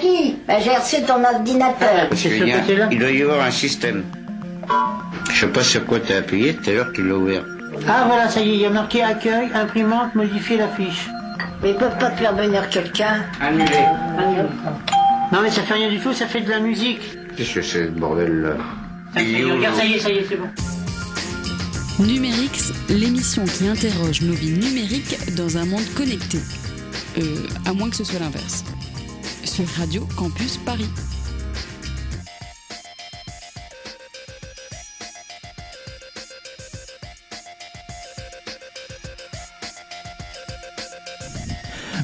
qui bah, J'ai reçu ton ordinateur. Parce qu'il y a- il doit y avoir un système. Je sais pas sur quoi t'as appuyé, tout à l'heure tu l'as ouvert. Ah voilà, ça y est, il y a marqué accueil, imprimante, modifier la fiche. Mais ils peuvent pas te faire venir quelqu'un. Annulé. Non mais ça fait rien du tout, ça fait de la musique. Qu'est-ce que c'est ce bordel là Ça y est, regarde, ça y est, ça y est, c'est bon. Numérix, l'émission qui interroge nos vies numériques dans un monde connecté. Euh, à moins que ce soit l'inverse. Sur Radio Campus Paris.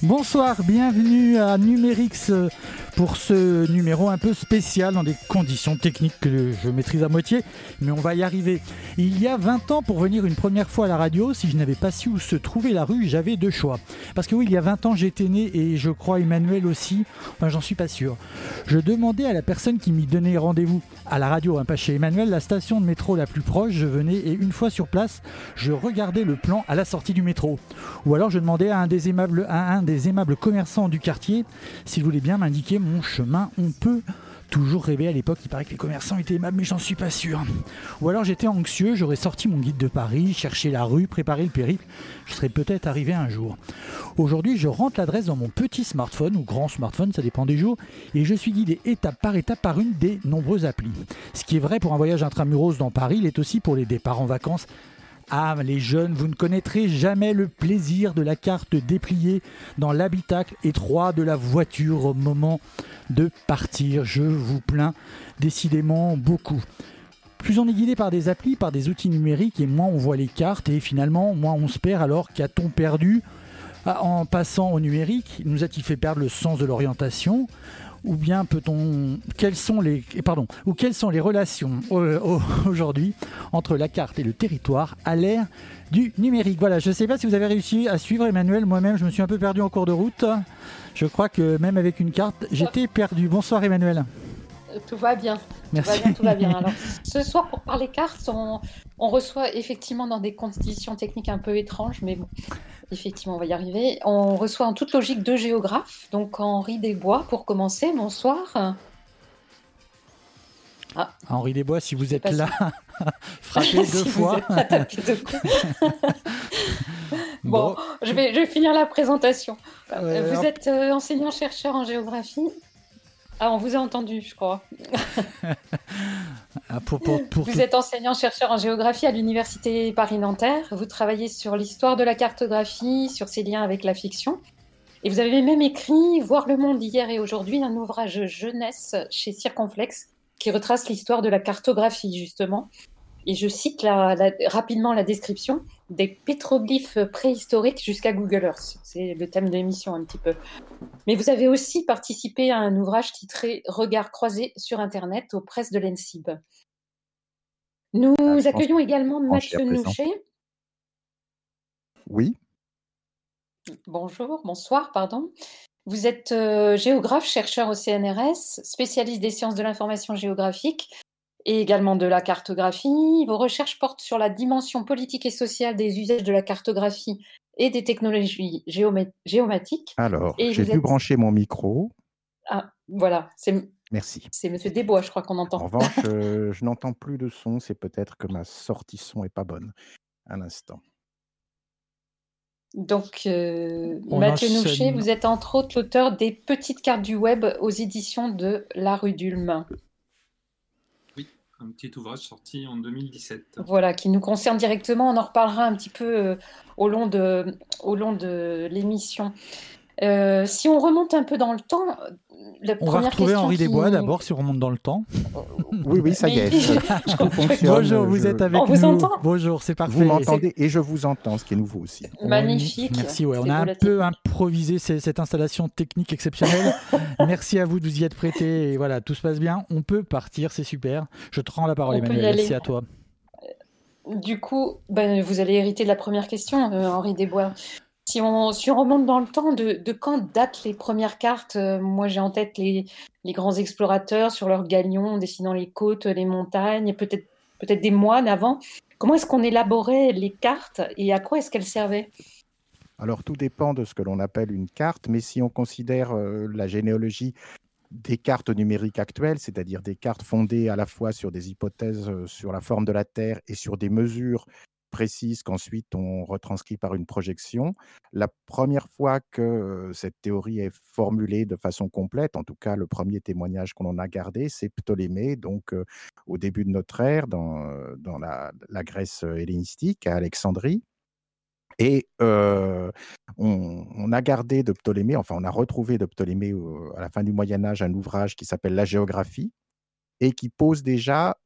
Bonsoir, bienvenue à Numérix euh, pour ce numéro un peu spécial dans des conditions techniques que je maîtrise à moitié, mais on va y arriver. Il y a 20 ans, pour venir une première fois à la radio, si je n'avais pas su où se trouvait la rue, j'avais deux choix. Parce que oui, il y a 20 ans, j'étais né et je crois Emmanuel aussi, enfin j'en suis pas sûr. Je demandais à la personne qui m'y donnait rendez-vous à la radio, hein, pas chez Emmanuel, la station de métro la plus proche, je venais et une fois sur place, je regardais le plan à la sortie du métro. Ou alors je demandais à un des aimables, à un des aimables commerçants du quartier s'il voulait bien m'indiquer mon chemin. On peut toujours rêver à l'époque, il paraît que les commerçants étaient aimables, mais j'en suis pas sûr. Ou alors j'étais anxieux, j'aurais sorti mon guide de Paris, cherché la rue, préparé le périple, je serais peut-être arrivé un jour. Aujourd'hui, je rentre l'adresse dans mon petit smartphone ou grand smartphone, ça dépend des jours, et je suis guidé étape par étape par une des nombreuses applis. Ce qui est vrai pour un voyage intramuros dans Paris, il est aussi pour les départs en vacances ah, les jeunes, vous ne connaîtrez jamais le plaisir de la carte dépliée dans l'habitacle étroit de la voiture au moment de partir. Je vous plains décidément beaucoup. Plus on est guidé par des applis, par des outils numériques, et moins on voit les cartes, et finalement, moins on se perd. Alors qu'a-t-on perdu? Ah, en passant au numérique Nous a-t-il fait perdre le sens de l'orientation? Ou bien peut-on quelles sont les pardon ou quelles sont les relations au- aujourd'hui entre la carte et le territoire à l'ère du numérique? Voilà, je ne sais pas si vous avez réussi à suivre Emmanuel. Moi-même, je me suis un peu perdu en cours de route. Je crois que même avec une carte, j'étais perdu. Bonsoir Emmanuel. Euh, Tout va bien. Tout va bien, tout va bien. Alors, ce soir, pour parler cartes, on, on reçoit effectivement dans des conditions techniques un peu étranges, mais bon, effectivement, on va y arriver. On reçoit en toute logique deux géographes, donc Henri Desbois pour commencer. Bonsoir. Henri Desbois, si vous êtes là, frappez deux Si vous fois. êtes là, tapez deux coups. Bon. Bon, je vais, je vais finir la présentation. Ouais, vous alors- êtes euh, enseignant-chercheur en géographie. Ah, on vous a entendu, je crois. Ah, pour, pour, pour Vous tout- êtes enseignant-chercheur en géographie à l'Université Paris-Nanterre. Vous travaillez sur l'histoire de la cartographie, sur ses liens avec la fiction. Et vous avez même écrit Voir le monde hier et aujourd'hui, un ouvrage jeunesse chez Circonflexe qui retrace l'histoire de la cartographie, justement. Et je cite la- la- rapidement la description des pétroglyphes préhistoriques jusqu'à Google Earth. C'est le thème de l'émission un petit peu. Mais vous avez aussi participé à un ouvrage titré Regards croisés sur Internet aux presses de l'ENSIB. Nous Ah, accueillons également Mathieu. Nouchet. Oui, Bonjour, bonsoir, pardon. Vous êtes euh, géographe, chercheur au CNRS, spécialiste des sciences de l'information géographique et également de la cartographie. Vos recherches portent sur la dimension politique et sociale des usages de la cartographie et des technologies géomé- géomatiques. alors, j'ai dû êtes- brancher mon micro. Ah, voilà, c'est Merci. c'est Monsieur Desbois, je crois qu'on En entend. revanche, euh, je n'entends plus de son. C'est peut-être que ma sortie son est pas bonne. Un instant. Donc, euh, Mathieu. Nouchet, vous êtes entre autres l'auteur des Petites cartes du web aux éditions de La Rue d'Ulm. Un petit ouvrage sorti en 2017. Voilà, qui nous concerne directement. On en reparlera un petit peu euh, au long de, au long de l'émission. Euh, si on remonte un peu dans le temps, la On va retrouver Henri qui- Desbois d'abord si on remonte dans le temps. Oui, oui, ça y est. Je- je Bonjour, vous je- êtes avec On vous nous. entend Bonjour, c'est parfait. Vous m'entendez et je vous entends, ce qui est nouveau aussi. On- Magnifique. Merci, ouais, on a un peu improvisé ces- cette installation technique exceptionnelle. Merci à vous de vous y être prêté. Et voilà, tout se passe bien. On peut partir, c'est super. Je te rends la parole, On Emmanuel. C'est à toi. Du coup, ben, vous allez hériter de la première question, euh, Henri Desbois. Si on, remonte dans le temps, de, quand datent les premières cartes? Euh, Moi, j'ai en tête les, grands explorateurs sur leurs galions, dessinant les côtes, les montagnes, peut-être peut-être des moines avant. Comment est-ce qu'on élaborait les cartes et à quoi est-ce qu'elles servaient? Alors, tout dépend de ce que l'on appelle une carte, mais si on considère euh, la généalogie des cartes numériques actuelles, c'est-à-dire des cartes fondées à la fois sur des hypothèses sur la forme de la Terre et sur des mesures précises qu'ensuite on retranscrit par une projection. La première fois que cette théorie est formulée de façon complète, en tout cas le premier témoignage qu'on en a gardé, c'est Ptolémée, donc au début de notre ère, dans, dans la, Grèce hellénistique, à Alexandrie. Et on, a gardé de Ptolémée, enfin on a retrouvé de Ptolémée à la fin du Moyen Âge un ouvrage qui s'appelle La géographie et qui pose déjà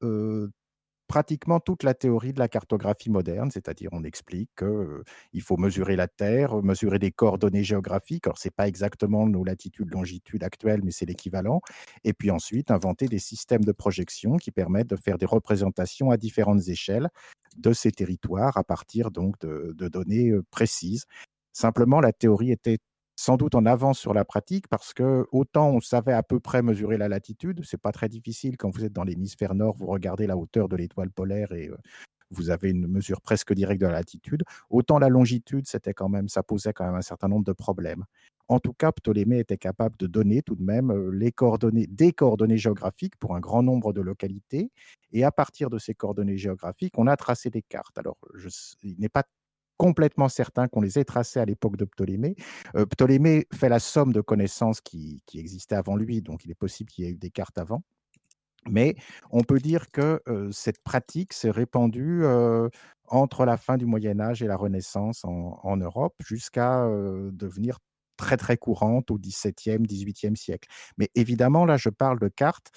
pratiquement toute la théorie de la cartographie moderne, c'est-à-dire on explique qu'il faut mesurer la Terre, mesurer des coordonnées géographiques, alors ce n'est pas exactement nos latitudes, longitudes actuelles, mais c'est l'équivalent, et puis ensuite inventer des systèmes de projection qui permettent de faire des représentations à différentes échelles de ces territoires à partir donc de, de données précises. Simplement, la théorie était sans doute en avance sur la pratique parce que autant on savait à peu près mesurer la latitude, c'est pas très difficile quand vous êtes dans l'hémisphère nord, vous regardez la hauteur de l'étoile polaire et vous avez une mesure presque directe de la latitude. Autant la longitude, c'était quand même, ça posait quand même un certain nombre de problèmes. En tout cas, Ptolémée était capable de donner tout de même les coordonnées, des coordonnées géographiques pour un grand nombre de localités. Et à partir de ces coordonnées géographiques, on a tracé des cartes. Alors, je, il n'est pas complètement certain qu'on les ait tracés à l'époque de Ptolémée. Euh, Ptolémée fait la somme de connaissances qui, existaient avant lui, donc il est possible qu'il y ait eu des cartes avant. Mais on peut dire que euh, cette pratique s'est répandue euh, entre la fin du Moyen Âge et la Renaissance en, Europe jusqu'à devenir très très courante au XVIIe, XVIIIe siècle. Mais évidemment, là, je parle de cartes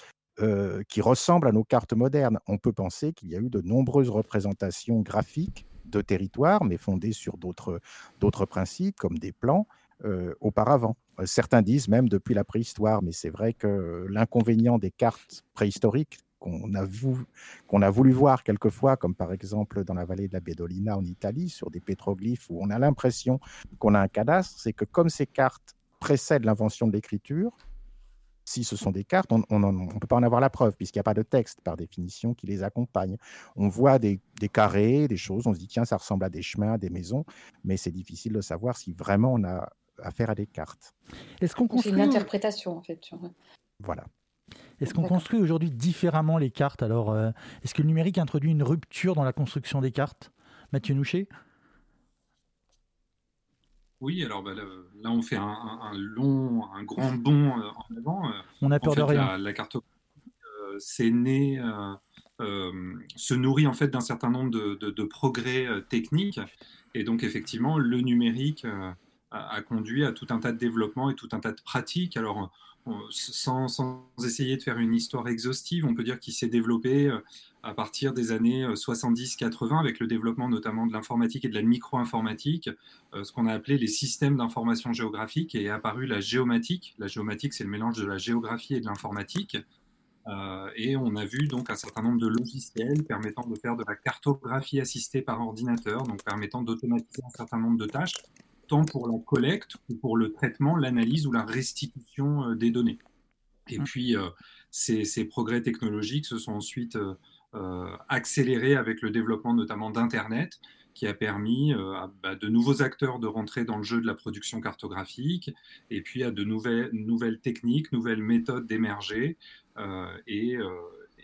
qui ressemblent à nos cartes modernes. On peut penser qu'il y a eu de nombreuses représentations graphiques de territoire, mais fondé sur d'autres principes, comme des plans, euh, auparavant. Euh, certains disent même depuis la préhistoire, mais c'est vrai que l'inconvénient des cartes préhistoriques qu'on a, a, voulu voir quelquefois, comme par exemple dans la vallée de la Bedolina en Italie, sur des pétroglyphes où on a l'impression qu'on a un cadastre, c'est que comme ces cartes précèdent l'invention de l'écriture, si ce sont des cartes, on ne peut pas en avoir la preuve, puisqu'il n'y a pas de texte, par définition, qui les accompagne. On voit des, carrés, des choses, on se dit, tiens, ça ressemble à des chemins, à des maisons, mais c'est difficile de savoir si vraiment on a affaire à des cartes. Est-ce qu'on construit... C'est une interprétation, en fait. Voilà. Est-ce qu'on construit aujourd'hui différemment les cartes? Alors, euh, est-ce que le numérique introduit une rupture dans la construction des cartes? Mathieu Nouchet? Oui, alors bah, là, on fait un, long, un grand bond euh, en avant. Euh. On a peur de rien. La, cartographie, euh, c'est né, se nourrit en fait d'un certain nombre de, progrès techniques. Et donc, effectivement, le numérique a, conduit à tout un tas de développements et tout un tas de pratiques. Alors, sans, sans, essayer de faire une histoire exhaustive, on peut dire qu'il s'est développé à partir des années 70-80 avec le développement notamment de l'informatique et de la micro-informatique, ce qu'on a appelé les systèmes d'information géographique et est apparu la géomatique. La géomatique, c'est le mélange de la géographie et de l'informatique. et on a vu donc un certain nombre de logiciels permettant de faire de la cartographie assistée par ordinateur, donc permettant d'automatiser un certain nombre de tâches tant pour la collecte que pour le traitement, l'analyse ou la restitution euh, des données. Et mmh. puis, euh, ces, progrès technologiques se sont ensuite euh, accélérés avec le développement notamment d'Internet, qui a permis à bah, de nouveaux acteurs de rentrer dans le jeu de la production cartographique, et puis à de nouvelles, nouvelles techniques, nouvelles méthodes d'émerger, et,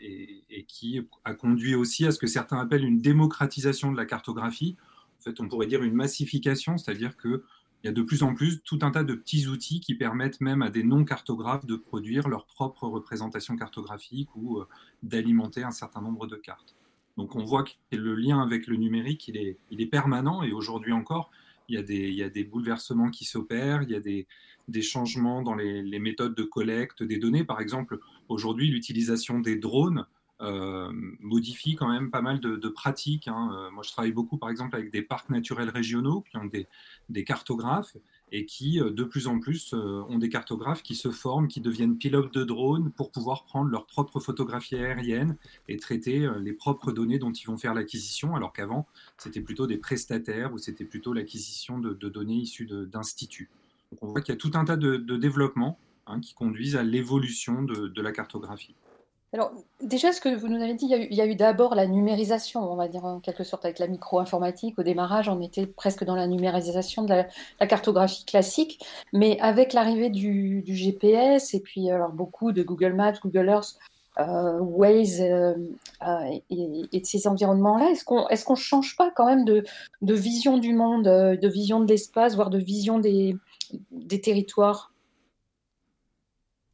et, qui a conduit aussi à ce que certains appellent une démocratisation de la cartographie, on pourrait dire une massification, c'est-à-dire qu'il y a de plus en plus tout un tas de petits outils qui permettent même à des non-cartographes de produire leur propre représentation cartographique ou euh, d'alimenter un certain nombre de cartes. Donc on voit que le lien avec le numérique, il est, permanent et aujourd'hui encore, il y, a des, bouleversements qui s'opèrent, il y a des, changements dans les, méthodes de collecte des données. Par exemple, aujourd'hui, l'utilisation des drones euh, modifie quand même pas mal de, pratiques. Hein. Euh, moi, je travaille beaucoup, par exemple, avec des parcs naturels régionaux qui ont des, cartographes et qui, euh, de plus en plus, ont des cartographes qui se forment, qui deviennent pilotes de drones pour pouvoir prendre leur propre photographie aérienne et traiter les propres données dont ils vont faire l'acquisition, alors qu'avant, c'était plutôt des prestataires ou c'était plutôt l'acquisition de, données issues d'instituts. Donc on voit qu'il y a tout un tas de, développements hein, qui conduisent à l'évolution de la cartographie. Alors, déjà, ce que vous nous avez dit, il y a eu, d'abord la numérisation, on va dire en quelque sorte, avec la micro-informatique. Au démarrage, on était presque dans la numérisation de la, cartographie classique, mais avec l'arrivée du, GPS et puis alors beaucoup de Google Maps, Google Earth, euh, Waze euh, euh, et, de ces environnements-là, est-ce qu'on est-ce qu'on change pas quand même de, vision du monde, de vision de l'espace, voire de vision des territoires?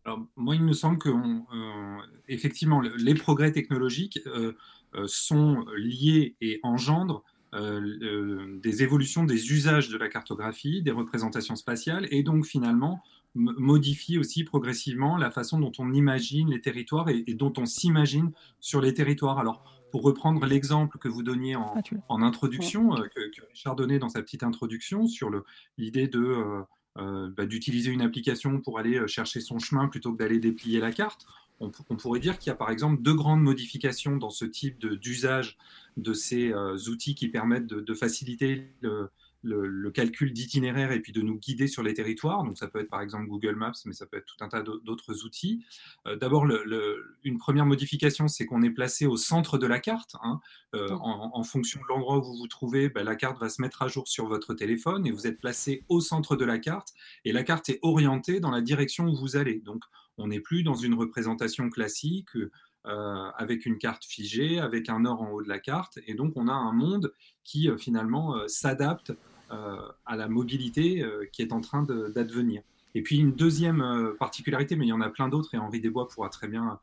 Alors, moi, il me semble que euh, effectivement, les progrès technologiques euh, euh, sont liés et engendrent des évolutions des usages de la cartographie, des représentations spatiales, et donc finalement modifient aussi progressivement la façon dont on imagine les territoires et, dont on s'imagine sur les territoires. Alors, pour reprendre l'exemple que vous donniez en, ah, introduction, que, que, Richard donnait dans sa petite introduction sur l'idée de bah, d'utiliser une application pour aller euh, chercher son chemin plutôt que d'aller déplier la carte. On, pourrait dire qu'il y a par exemple deux grandes modifications dans ce type d'usage de, ces euh, outils qui permettent de faciliter le, le, calcul d'itinéraire et puis de nous guider sur les territoires. Donc ça peut être par exemple Google Maps, mais ça peut être tout un tas d'autres outils. Euh, d'abord, une première modification, c'est qu'on est placé au centre de la carte. Hein. Euh, en, fonction de l'endroit où vous vous trouvez, ben, la carte va se mettre à jour sur votre téléphone et vous êtes placé au centre de la carte et la carte est orientée dans la direction où vous allez. Donc on n'est plus dans une représentation classique. Euh, avec une carte figée, avec un nord en haut de la carte. Et donc, on a un monde qui, finalement, s'adapte à la mobilité euh, qui est en train d'advenir. Et puis une deuxième euh, particularité, mais il y en a plein d'autres, et Henri Desbois pourra très bien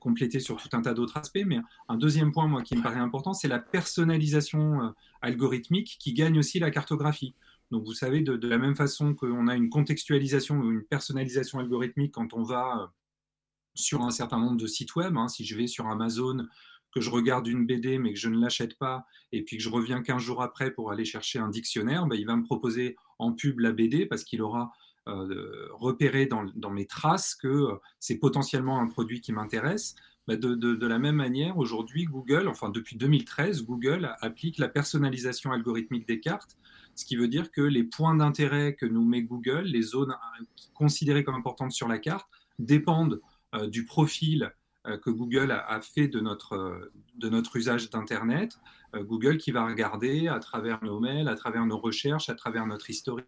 compléter sur tout un tas d'autres aspects, mais un deuxième point, moi, qui me paraît important, c'est la personnalisation algorithmique qui gagne aussi la cartographie. Donc vous savez, de, la même façon qu'on a une contextualisation ou une personnalisation algorithmique quand on va sur un certain nombre de sites web, hein, si je vais sur Amazon que je regarde une BD mais que je ne l'achète pas, et puis que je reviens 15 jours après pour aller chercher un dictionnaire, ben, il va me proposer en pub la BD parce qu'il aura euh, repéré dans, mes traces que euh, c'est potentiellement un produit qui m'intéresse. Ben, de, la même manière, aujourd'hui, Google, enfin depuis 2013, Google applique la personnalisation algorithmique des cartes, ce qui veut dire que les points d'intérêt que nous met Google, les zones euh, considérées comme importantes sur la carte, dépendent du profil que Google a, fait de notre, euh, de notre usage d'Internet. Euh, Google qui va regarder à travers nos mails, à travers nos recherches, à travers notre historique,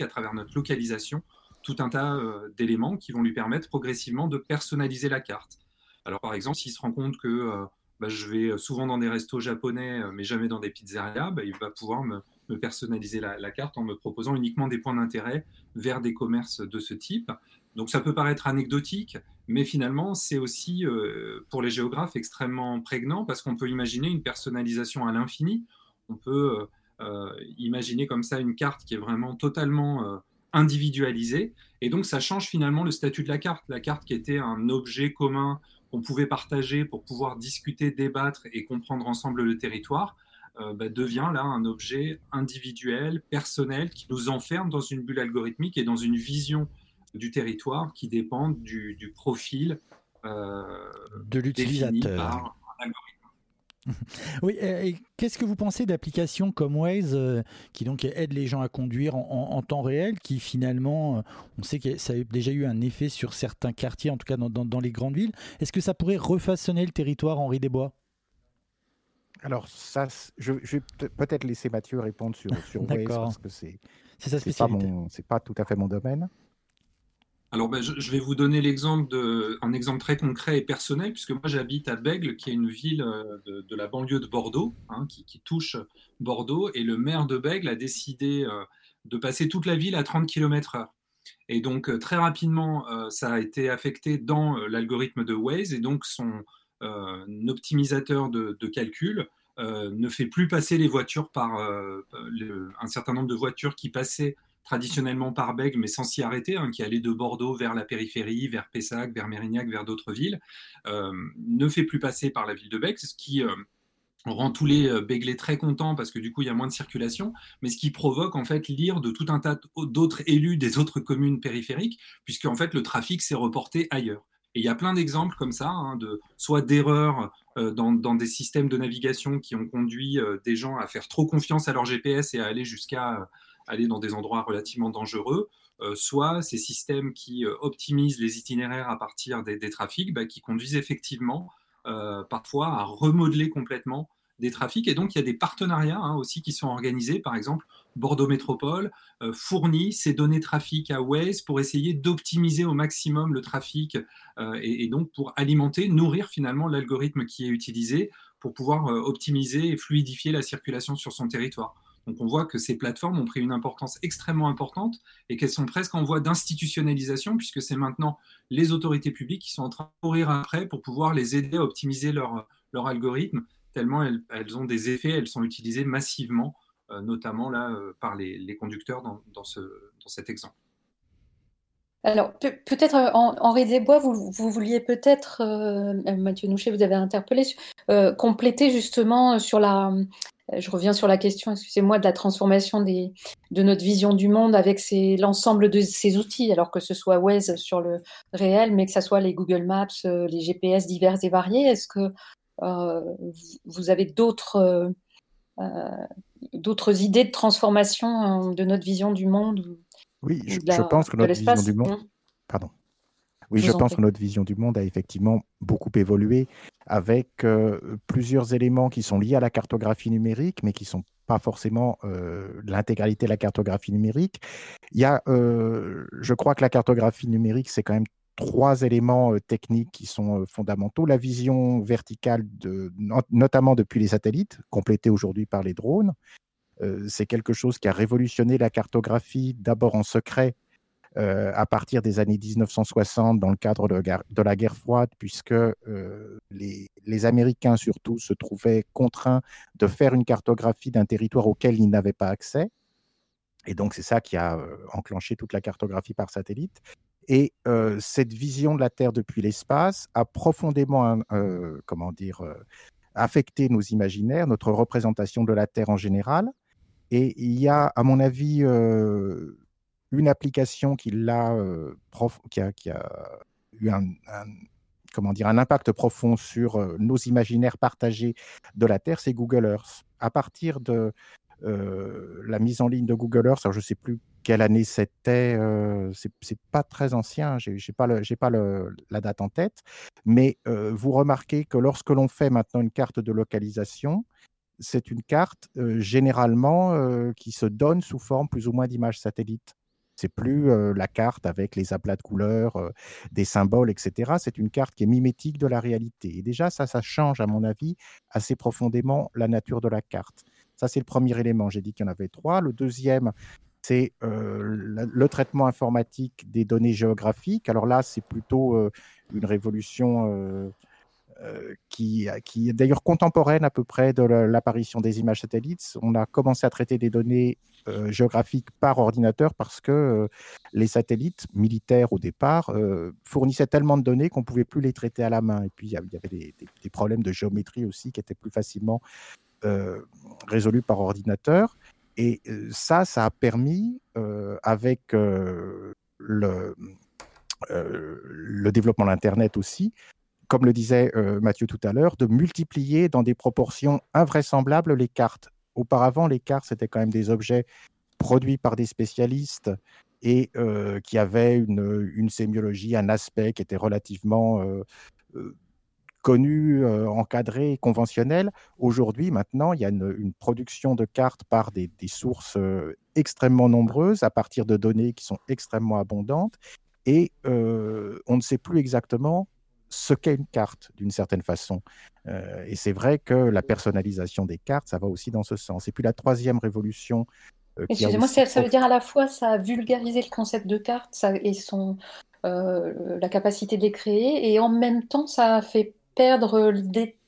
à travers notre localisation, tout un tas d'éléments qui vont lui permettre progressivement de personnaliser la carte. Alors par exemple, s'il se rend compte que bah, je vais souvent dans des restos japonais, mais jamais dans des pizzerias, bah, il va pouvoir me, personnaliser la, carte en me proposant uniquement des points d'intérêt vers des commerces de ce type. Donc ça peut paraître anecdotique, mais finalement, c'est aussi euh, pour les géographes extrêmement prégnant parce qu'on peut imaginer une personnalisation à l'infini. On peut euh, euh, imaginer comme ça une carte qui est vraiment totalement individualisée. Et donc, ça change finalement le statut de la carte. La carte qui était un objet commun qu'on pouvait partager pour pouvoir discuter, débattre et comprendre ensemble le territoire, bah, devient là un objet individuel, personnel, qui nous enferme dans une bulle algorithmique et dans une vision du territoire qui dépendent du, profil euh, de l'utilisateur. Oui, et qu'est-ce que vous pensez d'applications comme Waze euh, qui donc aident les gens à conduire en, temps réel, qui finalement, euh, on sait que ça a déjà eu un effet sur certains quartiers, en tout cas dans, les grandes villes. Est-ce que ça pourrait refaçonner le territoire Henri Desbois Alors ça, je, vais peut-être laisser Mathieu répondre sur, sur Waze parce que c'est c'est pas, pas tout à fait mon domaine. Alors, ben, je, vais vous donner un exemple très concret et personnel, puisque moi j'habite à Bègle, qui est une ville euh, de, la banlieue de Bordeaux, hein, qui, touche Bordeaux, et le maire de Bègle a décidé euh, de passer toute la ville à 30 km/h. Et donc, euh, très rapidement, ça a été affecté dans l'algorithme de Waze, et donc son optimisateur de, calcul ne fait plus passer les voitures par un certain nombre de voitures qui passaient traditionnellement par Bègle, mais sans s'y arrêter, hein, qui allait de Bordeaux vers la périphérie, vers Pessac, vers Mérignac, vers d'autres villes, euh, ne fait plus passer par la ville de Bègle, ce qui euh, rend tous les euh, Béglés très contents parce que du coup il y a moins de circulation, mais ce qui provoque en fait l'ire de tout un tas d'autres élus des autres communes périphériques, puisque en fait le trafic s'est reporté ailleurs. Et il y a plein d'exemples comme ça, hein, de, soit d'erreurs dans, des systèmes de navigation qui ont conduit des gens à faire trop confiance à leur GPS et à aller jusqu'à aller dans des endroits relativement dangereux, soit ces systèmes qui optimisent les itinéraires à partir des, trafics, bah, qui conduisent effectivement parfois à remodeler complètement des trafics. Et donc, il y a des partenariats hein, aussi qui sont organisés. Par exemple, Bordeaux Métropole euh, fournit ces données trafic à Waze pour essayer d'optimiser au maximum le trafic euh, et, donc pour alimenter, nourrir finalement l'algorithme qui est utilisé pour pouvoir euh, optimiser et fluidifier la circulation sur son territoire. Donc on voit que ces plateformes ont pris une importance extrêmement importante et qu'elles sont presque en voie d'institutionnalisation puisque c'est maintenant les autorités publiques qui sont en train de courir après pour pouvoir les aider à optimiser leur, algorithme tellement elles, ont des effets, elles sont utilisées massivement, euh, notamment là euh, par les, conducteurs dans, dans, ce, dans, cet exemple. Alors, peut-être euh, Henri Desbois, vous vouliez peut-être, Mathieu Nouchet, vous avez interpellé, compléter justement sur la, je reviens sur la question, excusez-moi, de la transformation des, de notre vision du monde avec l'ensemble de ces outils, alors que ce soit Waze sur le réel, mais que ce soit les Google Maps, les GPS divers et variés. Est-ce que euh, vous avez d'autres euh, euh, d'autres idées de transformation de notre vision du monde Oui, je, pense que notre vision du monde. Pardon. Oui, je, pense que notre vision du monde a effectivement beaucoup évolué avec plusieurs éléments qui sont liés à la cartographie numérique, mais qui ne sont pas forcément l'intégralité de la cartographie numérique. Il y a, je crois que la cartographie numérique, c'est quand même trois éléments techniques qui sont fondamentaux. La vision verticale, de, notamment depuis les satellites, complétée aujourd'hui par les drones. c'est quelque chose qui a révolutionné la cartographie, d'abord en secret, à partir des années 1960 dans le cadre de, la guerre froide, puisque les, Américains surtout se trouvaient contraints de faire une cartographie d'un territoire auquel ils n'avaient pas accès. Et donc c'est ça qui a enclenché toute la cartographie par satellite. Et cette vision de la Terre depuis l'espace a profondément, comment dire, affecté nos imaginaires, notre représentation de la Terre en général. Et il y a, à mon avis, une application qui, qui, a, eu un, impact profond sur nos imaginaires partagés de la Terre, c'est Google Earth. À partir de la mise en ligne de Google Earth, alors je ne sais plus quelle année c'était, euh, c'est pas très ancien, j'ai pas, le, pas la date en tête, mais euh, vous remarquez que lorsque l'on fait maintenant une carte de localisation, c'est une carte euh, généralement euh, qui se donne sous forme plus ou moins d'image satellite. C'est plus la carte avec les aplats de couleurs, des symboles, etc. C'est une carte qui est mimétique de la réalité. Et déjà, ça, ça change, à mon avis, assez profondément la nature de la carte. Ça, c'est le premier élément. J'ai dit qu'il y en avait trois. Le deuxième, c'est le traitement informatique des données géographiques. Alors là, c'est plutôt une révolution qui, qui, est d'ailleurs contemporaine à peu près de l'apparition des images satellites. On a commencé à traiter des données géographiques par ordinateur parce que les satellites militaires au départ fournissaient tellement de données qu'on ne pouvait plus les traiter à la main. Et puis il y avait des, des, problèmes de géométrie aussi qui étaient plus facilement résolus par ordinateur. Et ça, ça a permis, avec le, le développement de l'Internet aussi, comme le disait Mathieu tout à l'heure, de multiplier dans des proportions invraisemblables les cartes. Auparavant, les cartes, c'était quand même des objets produits par des spécialistes et qui avaient une, sémiologie, un aspect qui était relativement connu, euh, encadré, conventionnel. Aujourd'hui, maintenant, il y a une, production de cartes par des, sources euh, extrêmement nombreuses, à partir de données qui sont extrêmement abondantes, et euh, on ne sait plus exactement ce qu'est une carte, d'une certaine façon. et c'est vrai que la personnalisation des cartes, ça va aussi dans ce sens. Et puis la troisième révolution... Excusez-moi, ça, veut dire à la fois ça a vulgarisé le concept de carte ça, et son, la capacité de les créer, et en même temps, ça a fait perdre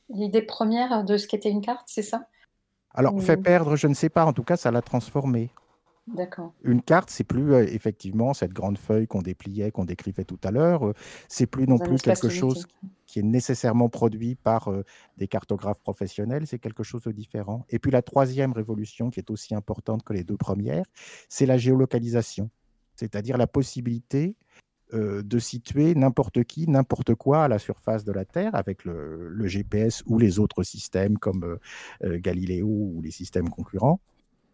l'idée première de ce qu'était une carte, c'est ça? Alors, fait perdre, je ne sais pas. En tout cas, ça l'a transformé. D'accord. Une carte, c'est plus euh, effectivement cette grande feuille qu'on dépliait, qu'on décrivait tout à l'heure. Euh, c'est plus non plus quelque chose qui est nécessairement produit par euh, des cartographes professionnels. C'est quelque chose de différent. Et puis la troisième révolution, qui est aussi importante que les deux premières, c'est la géolocalisation, c'est-à-dire la possibilité euh, de situer n'importe qui, n'importe quoi à la surface de la Terre avec le, GPS ou les autres systèmes comme Galileo ou les systèmes concurrents.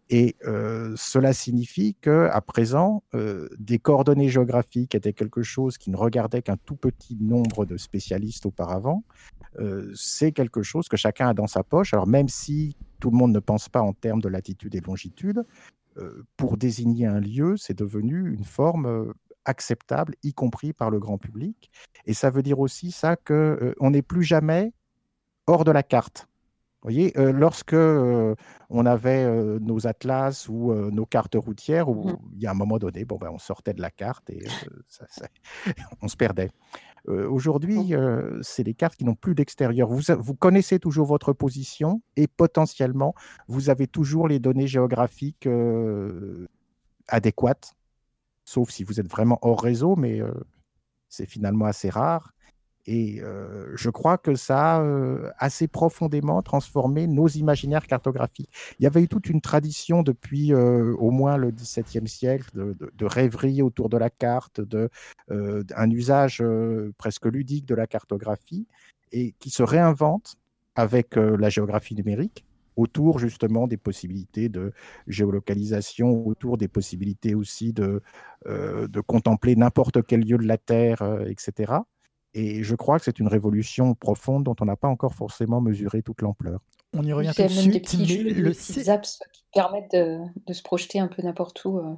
Et cela signifie que à présent, des coordonnées géographiques étaient quelque chose qui ne regardait qu'un tout petit nombre de spécialistes auparavant. C'est quelque chose que chacun a dans sa poche. Alors même si tout le monde ne pense pas en termes de latitude et de longitude, pour désigner un lieu, c'est devenu une forme acceptable, y compris par le grand public. Et ça veut dire aussi ça que on n'est plus jamais hors de la carte. Vous voyez, euh, lorsque euh, on avait euh, nos atlas ou nos cartes routières, où Mhm. il y a un moment donné, bon, ben, on sortait de la carte et ça- ça- on se perdait. Aujourd'hui, euh, c'est des cartes qui n'ont plus d'extérieur. Vous, vous connaissez toujours votre position et potentiellement, vous avez toujours les données géographiques adéquates, sauf si vous êtes vraiment hors réseau, mais c'est finalement assez rare. Et euh, je crois que ça a euh, assez profondément transformé nos imaginaires cartographiques. Il y avait eu toute une tradition depuis euh, au moins le XVIIe siècle de, de- rêverie autour de la carte, de, un usage presque ludique de la cartographie, et qui se réinvente avec la géographie numérique autour justement des possibilités de géolocalisation, autour des possibilités aussi de, contempler n'importe quel lieu de la Terre, etc. Et je crois que c'est une révolution profonde dont on n'a pas encore forcément mesuré toute l'ampleur. On y revient tout a de même des suite, petits jeux, des le petites C- apps qui permettent de, de se projeter un peu n'importe où euh,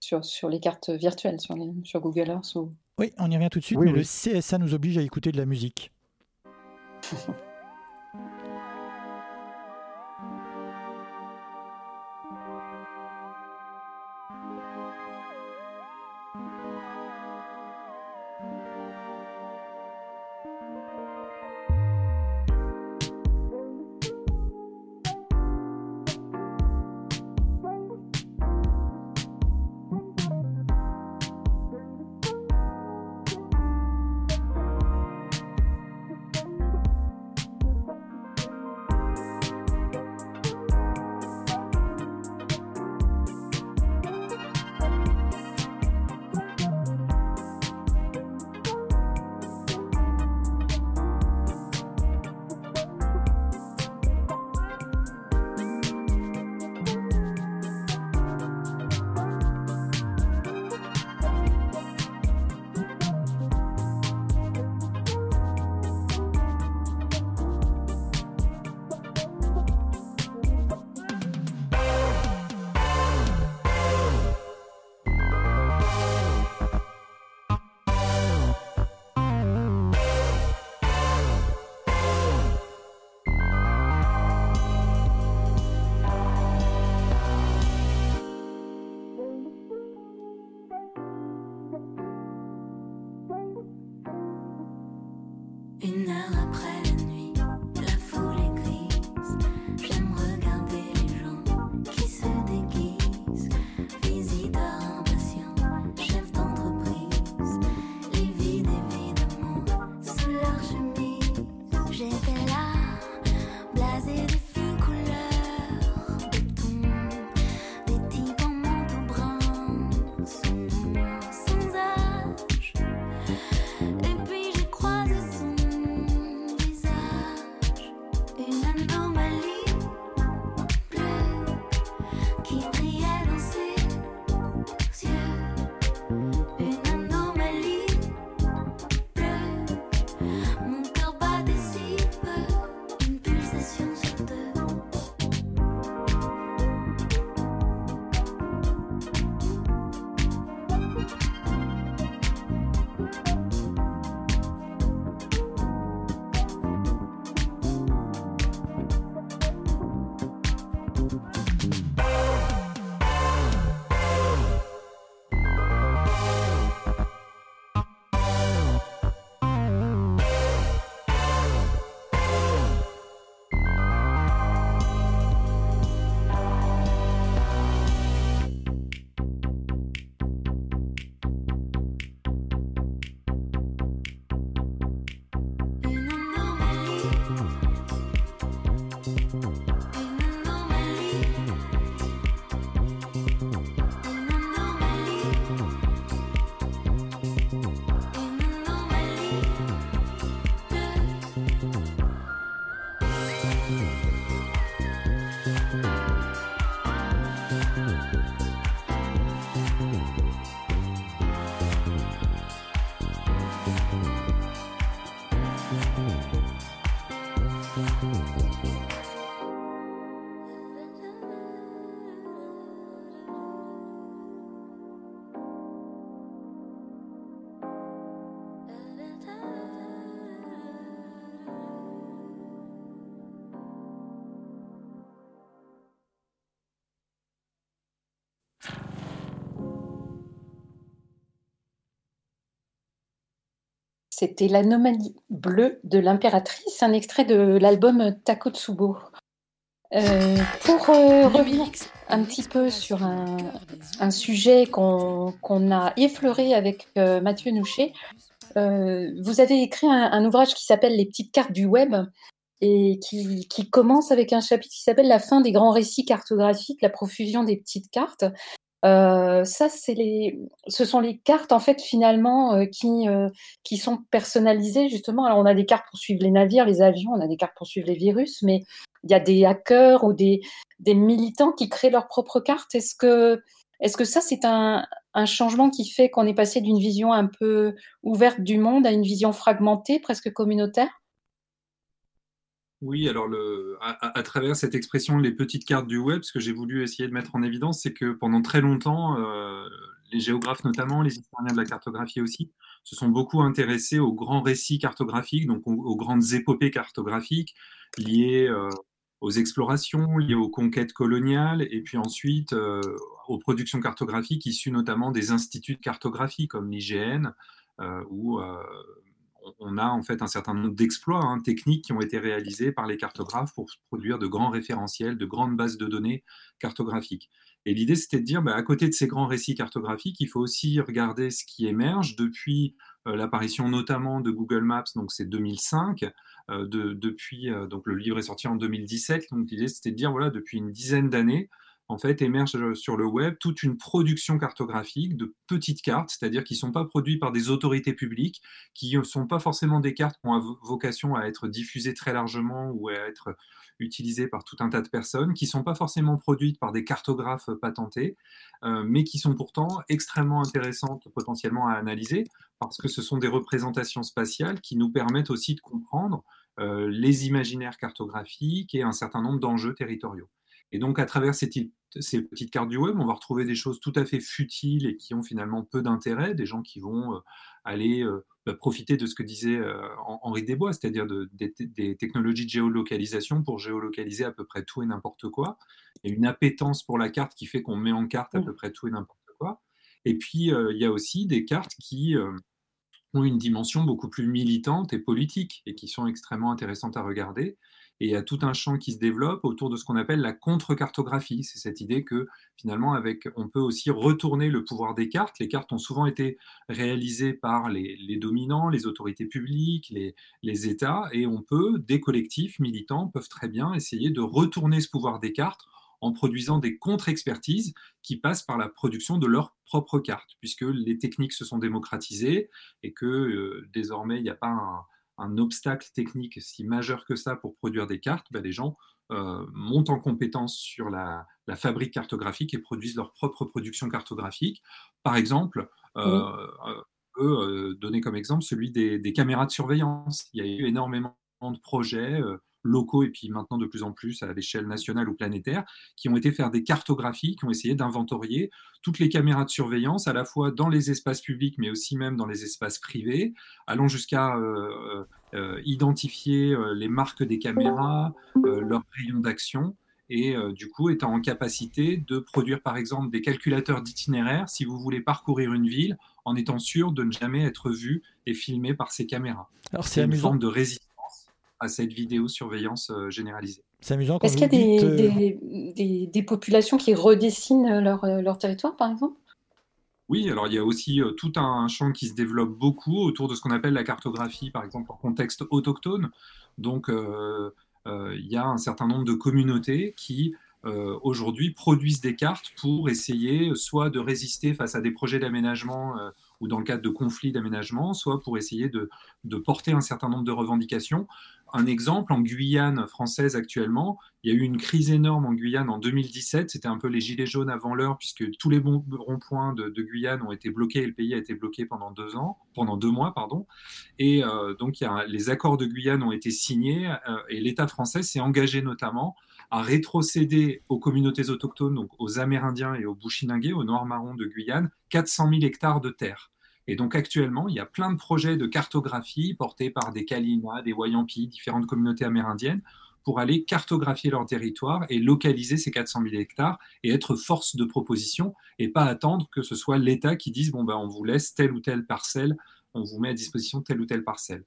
sur, sur les cartes virtuelles, sur, les, sur Google Earth. Ou... Oui, on y revient tout de suite, Oui, mais oui. le CSA nous oblige à écouter de la musique. Une heure après C'était l'anomalie bleue de l'impératrice, un extrait de l'album Takotsubo. Euh, pour euh, revenir un petit peu sur un, un sujet qu'on a effleuré avec euh, Mathieu Nouchet, vous avez écrit un, un ouvrage qui s'appelle Les petites cartes du web et qui, qui commence avec un chapitre qui s'appelle La fin des grands récits cartographiques, la profusion des petites cartes. Euh, ça, c'est les, ce sont les cartes en fait finalement euh, qui euh, qui sont personnalisées justement. Alors on a des cartes pour suivre les navires, les avions, on a des cartes pour suivre les virus, mais il y a des hackers ou des des militants qui créent leurs propres cartes. Est-ce que est-ce que ça c'est un un changement qui fait qu'on est passé d'une vision un peu ouverte du monde à une vision fragmentée, presque communautaire? Oui, alors à, travers cette expression les petites cartes du web, ce que j'ai voulu essayer de mettre en évidence, c'est que pendant très longtemps, euh, les géographes notamment, les historiens de la cartographie aussi, se sont beaucoup intéressés aux grands récits cartographiques, donc aux, grandes épopées cartographiques liées euh, aux explorations, liées aux conquêtes coloniales, et puis ensuite euh, aux productions cartographiques issues notamment des instituts de cartographie comme l'IGN, où on a en fait un certain nombre d'exploits hein, techniques qui ont été réalisés par les cartographes pour produire de grands référentiels, de grandes bases de données cartographiques. Et l'idée, c'était de dire, bah, à côté de ces grands récits cartographiques, il faut aussi regarder ce qui émerge depuis euh, l'apparition notamment de Google Maps, donc c'est 2005, euh, de, depuis, euh, donc le livre est sorti en 2017, donc l'idée, c'était de dire, voilà, depuis une dizaine d'années, en fait, émerge sur le web toute une production cartographique de petites cartes, c'est-à-dire qui ne sont pas produites par des autorités publiques, qui ne sont pas forcément des cartes qui ont vocation à être diffusées très largement ou à être utilisées par tout un tas de personnes, qui ne sont pas forcément produites par des cartographes patentés, euh, mais qui sont pourtant extrêmement intéressantes potentiellement à analyser, parce que ce sont des représentations spatiales qui nous permettent aussi de comprendre euh, les imaginaires cartographiques et un certain nombre d'enjeux territoriaux. Et donc, à travers ces, ces, petites cartes du web, on va retrouver des choses tout à fait futiles et qui ont finalement peu d'intérêt, des gens qui vont euh, aller euh, bah, profiter de ce que disait euh, Henri Desbois, c'est-à-dire de, de, des technologies de géolocalisation pour géolocaliser à peu près tout et n'importe quoi. A une appétence pour la carte qui fait qu'on met en carte à peu près tout et n'importe quoi. Et puis, il y a aussi des cartes qui ont une dimension beaucoup plus militante et politique et qui sont extrêmement intéressantes à regarder. Et il y a tout un champ qui se développe autour de ce qu'on appelle la contre-cartographie. C'est cette idée que finalement, avec, on peut aussi retourner le pouvoir des cartes. Les cartes ont souvent été réalisées par les, dominants, les autorités publiques, les, les, États, et on peut, des collectifs militants peuvent très bien essayer de retourner ce pouvoir des cartes en produisant des contre-expertises qui passent par la production de leurs propres cartes, puisque les techniques se sont démocratisées et que euh, désormais, il n'y a pas un un obstacle technique si majeur que ça pour produire des cartes, ben, les gens euh, montent en compétence sur la, la, fabrique cartographique et produisent leur propre production cartographique. Par exemple, euh, on peut euh, donner comme exemple celui des, des, caméras de surveillance. Il y a eu énormément de projets locaux et puis maintenant de plus en plus à l'échelle nationale ou planétaire, qui ont été faire des cartographies, qui ont essayé d'inventorier toutes les caméras de surveillance, à la fois dans les espaces publics, mais aussi même dans les espaces privés, allant jusqu'à euh, euh, identifier euh, les marques des caméras, euh, leurs rayons d'action, et euh, du coup étant en capacité de produire par exemple des calculateurs d'itinéraire si vous voulez parcourir une ville en étant sûr de ne jamais être vu et filmé par ces caméras. Alors c'est une amusant. forme de résistance à cette vidéosurveillance euh, généralisée. C'est amusant. Est-ce qu'il y a des, dites... des, des, des, populations qui redessinent leur, leur territoire, par exemple? Oui, alors il y a aussi euh, tout un champ qui se développe beaucoup autour de ce qu'on appelle la cartographie, par exemple en contexte autochtone. Donc euh, euh, il y a un certain nombre de communautés qui euh, aujourd'hui produisent des cartes pour essayer soit de résister face à des projets d'aménagement ou dans le cadre de conflits d'aménagement, soit pour essayer de, de porter un certain nombre de revendications un exemple, en Guyane française actuellement, il y a eu une crise énorme en Guyane en 2017. C'était un peu les gilets jaunes avant l'heure, puisque tous les ronds-points de, Guyane ont été bloqués et le pays a été bloqué pendant deux ans, pendant deux mois, pardon. Et euh, donc, les accords de Guyane ont été signés euh, et l'État français s'est engagé notamment à rétrocéder aux communautés autochtones, donc aux Amérindiens et aux Bushinangais, aux Noirs-Marrons de Guyane, 400 000 hectares de terre. Et donc actuellement, il y a plein de projets de cartographie portés par des Kalina, des Wayampi, différentes communautés amérindiennes, pour aller cartographier leur territoire et localiser ces 400 000 hectares et être force de proposition et pas attendre que ce soit l'État qui dise bon ben on vous laisse telle ou telle parcelle, on vous met à disposition telle ou telle parcelle.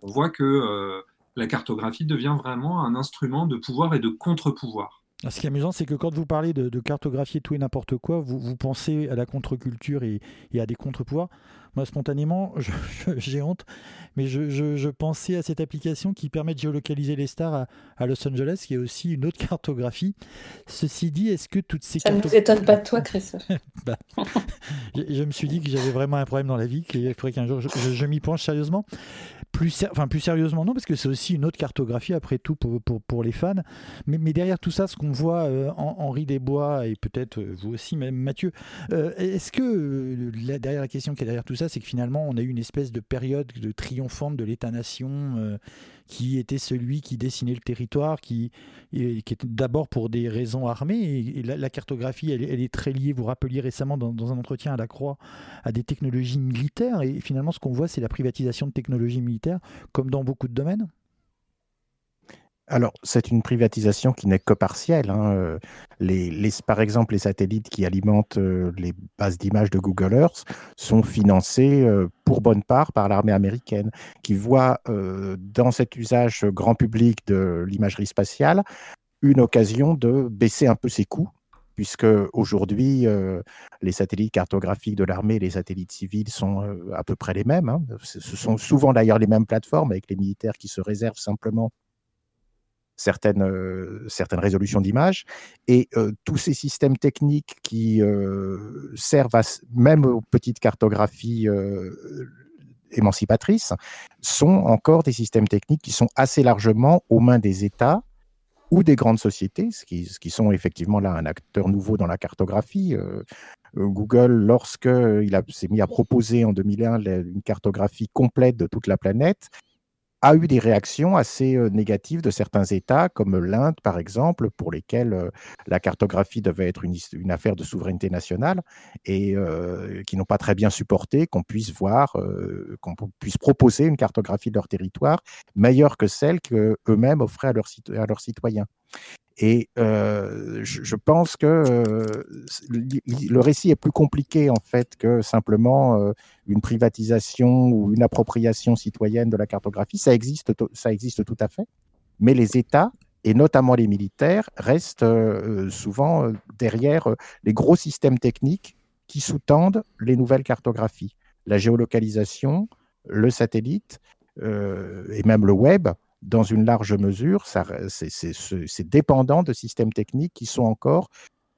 on voit que euh, la cartographie devient vraiment un instrument de pouvoir et de contre-pouvoir. Ce qui est amusant, c'est que quand vous parlez de, cartographier tout et n'importe quoi, vous, pensez à la contre-culture et, à des contre-pouvoirs. Moi, spontanément, j'ai honte, mais je, pensais à cette application qui permet de géolocaliser les stars à, Los Angeles, qui est aussi une autre cartographie. Ceci dit, est-ce que toutes ces Ça ne nous étonne pas de toi, Christophe. Bah, je, me suis dit que j'avais vraiment un problème dans la vie, qu'il faudrait qu'un jour je m'y penche sérieusement plus, enfin, plus sérieusement, non, parce que c'est aussi une autre cartographie, après tout, pour, pour, les fans. Mais, mais, derrière tout ça, ce qu'on voit, euh, Henri Desbois, et peut-être euh, vous aussi, même Mathieu, euh, est-ce que, derrière la question qui est derrière tout ça, c'est que finalement, on a eu une espèce de période de triomphante de l'État-nation qui était celui qui dessinait le territoire, qui, qui était d'abord pour des raisons armées. Et, la, cartographie, elle, est très liée, vous rappeliez récemment dans, un entretien à la Croix, à des technologies militaires. Et finalement, ce qu'on voit, c'est la privatisation de technologies militaires, comme dans beaucoup de domaines. Alors, c'est une privatisation qui n'est que partielle. Hein. Euh, par exemple, les satellites qui alimentent euh, les bases d'images de Google Earth sont financés euh, pour bonne part par l'armée américaine, qui voit dans cet usage grand public de l'imagerie spatiale une occasion de baisser un peu ses coûts puisque aujourd'hui, les satellites cartographiques de l'armée et les satellites civils sont à peu près les mêmes. Hein. Ce sont souvent d'ailleurs les mêmes plateformes avec les militaires qui se réservent simplement certaines, euh, certaines résolutions d'images. Et euh, tous ces systèmes techniques qui euh, servent même aux petites cartographies émancipatrices sont encore des systèmes techniques qui sont assez largement aux mains des États ou des grandes sociétés, ce qui, ce qui sont effectivement là un acteur nouveau dans la cartographie. Google, lorsqu'il s'est mis à proposer en 2001 une cartographie complète de toute la planète, a eu des réactions assez négatives de certains États, comme l'Inde, par exemple, pour lesquels la cartographie devait être une, affaire de souveraineté nationale et qui n'ont pas très bien supporté qu'on puisse voir, qu'on puisse proposer une cartographie de leur territoire meilleure que celle qu'eux-mêmes offraient à leurs citoyens. Et je, pense que le récit est plus compliqué en fait que simplement une privatisation ou une appropriation citoyenne de la cartographie. Ça existe, ça existe tout à fait. Mais les États, et notamment les militaires, restent souvent derrière les gros systèmes techniques qui sous-tendent les nouvelles cartographies. La géolocalisation, le satellite et même le web dans une large mesure, c'est dépendant de systèmes techniques qui sont encore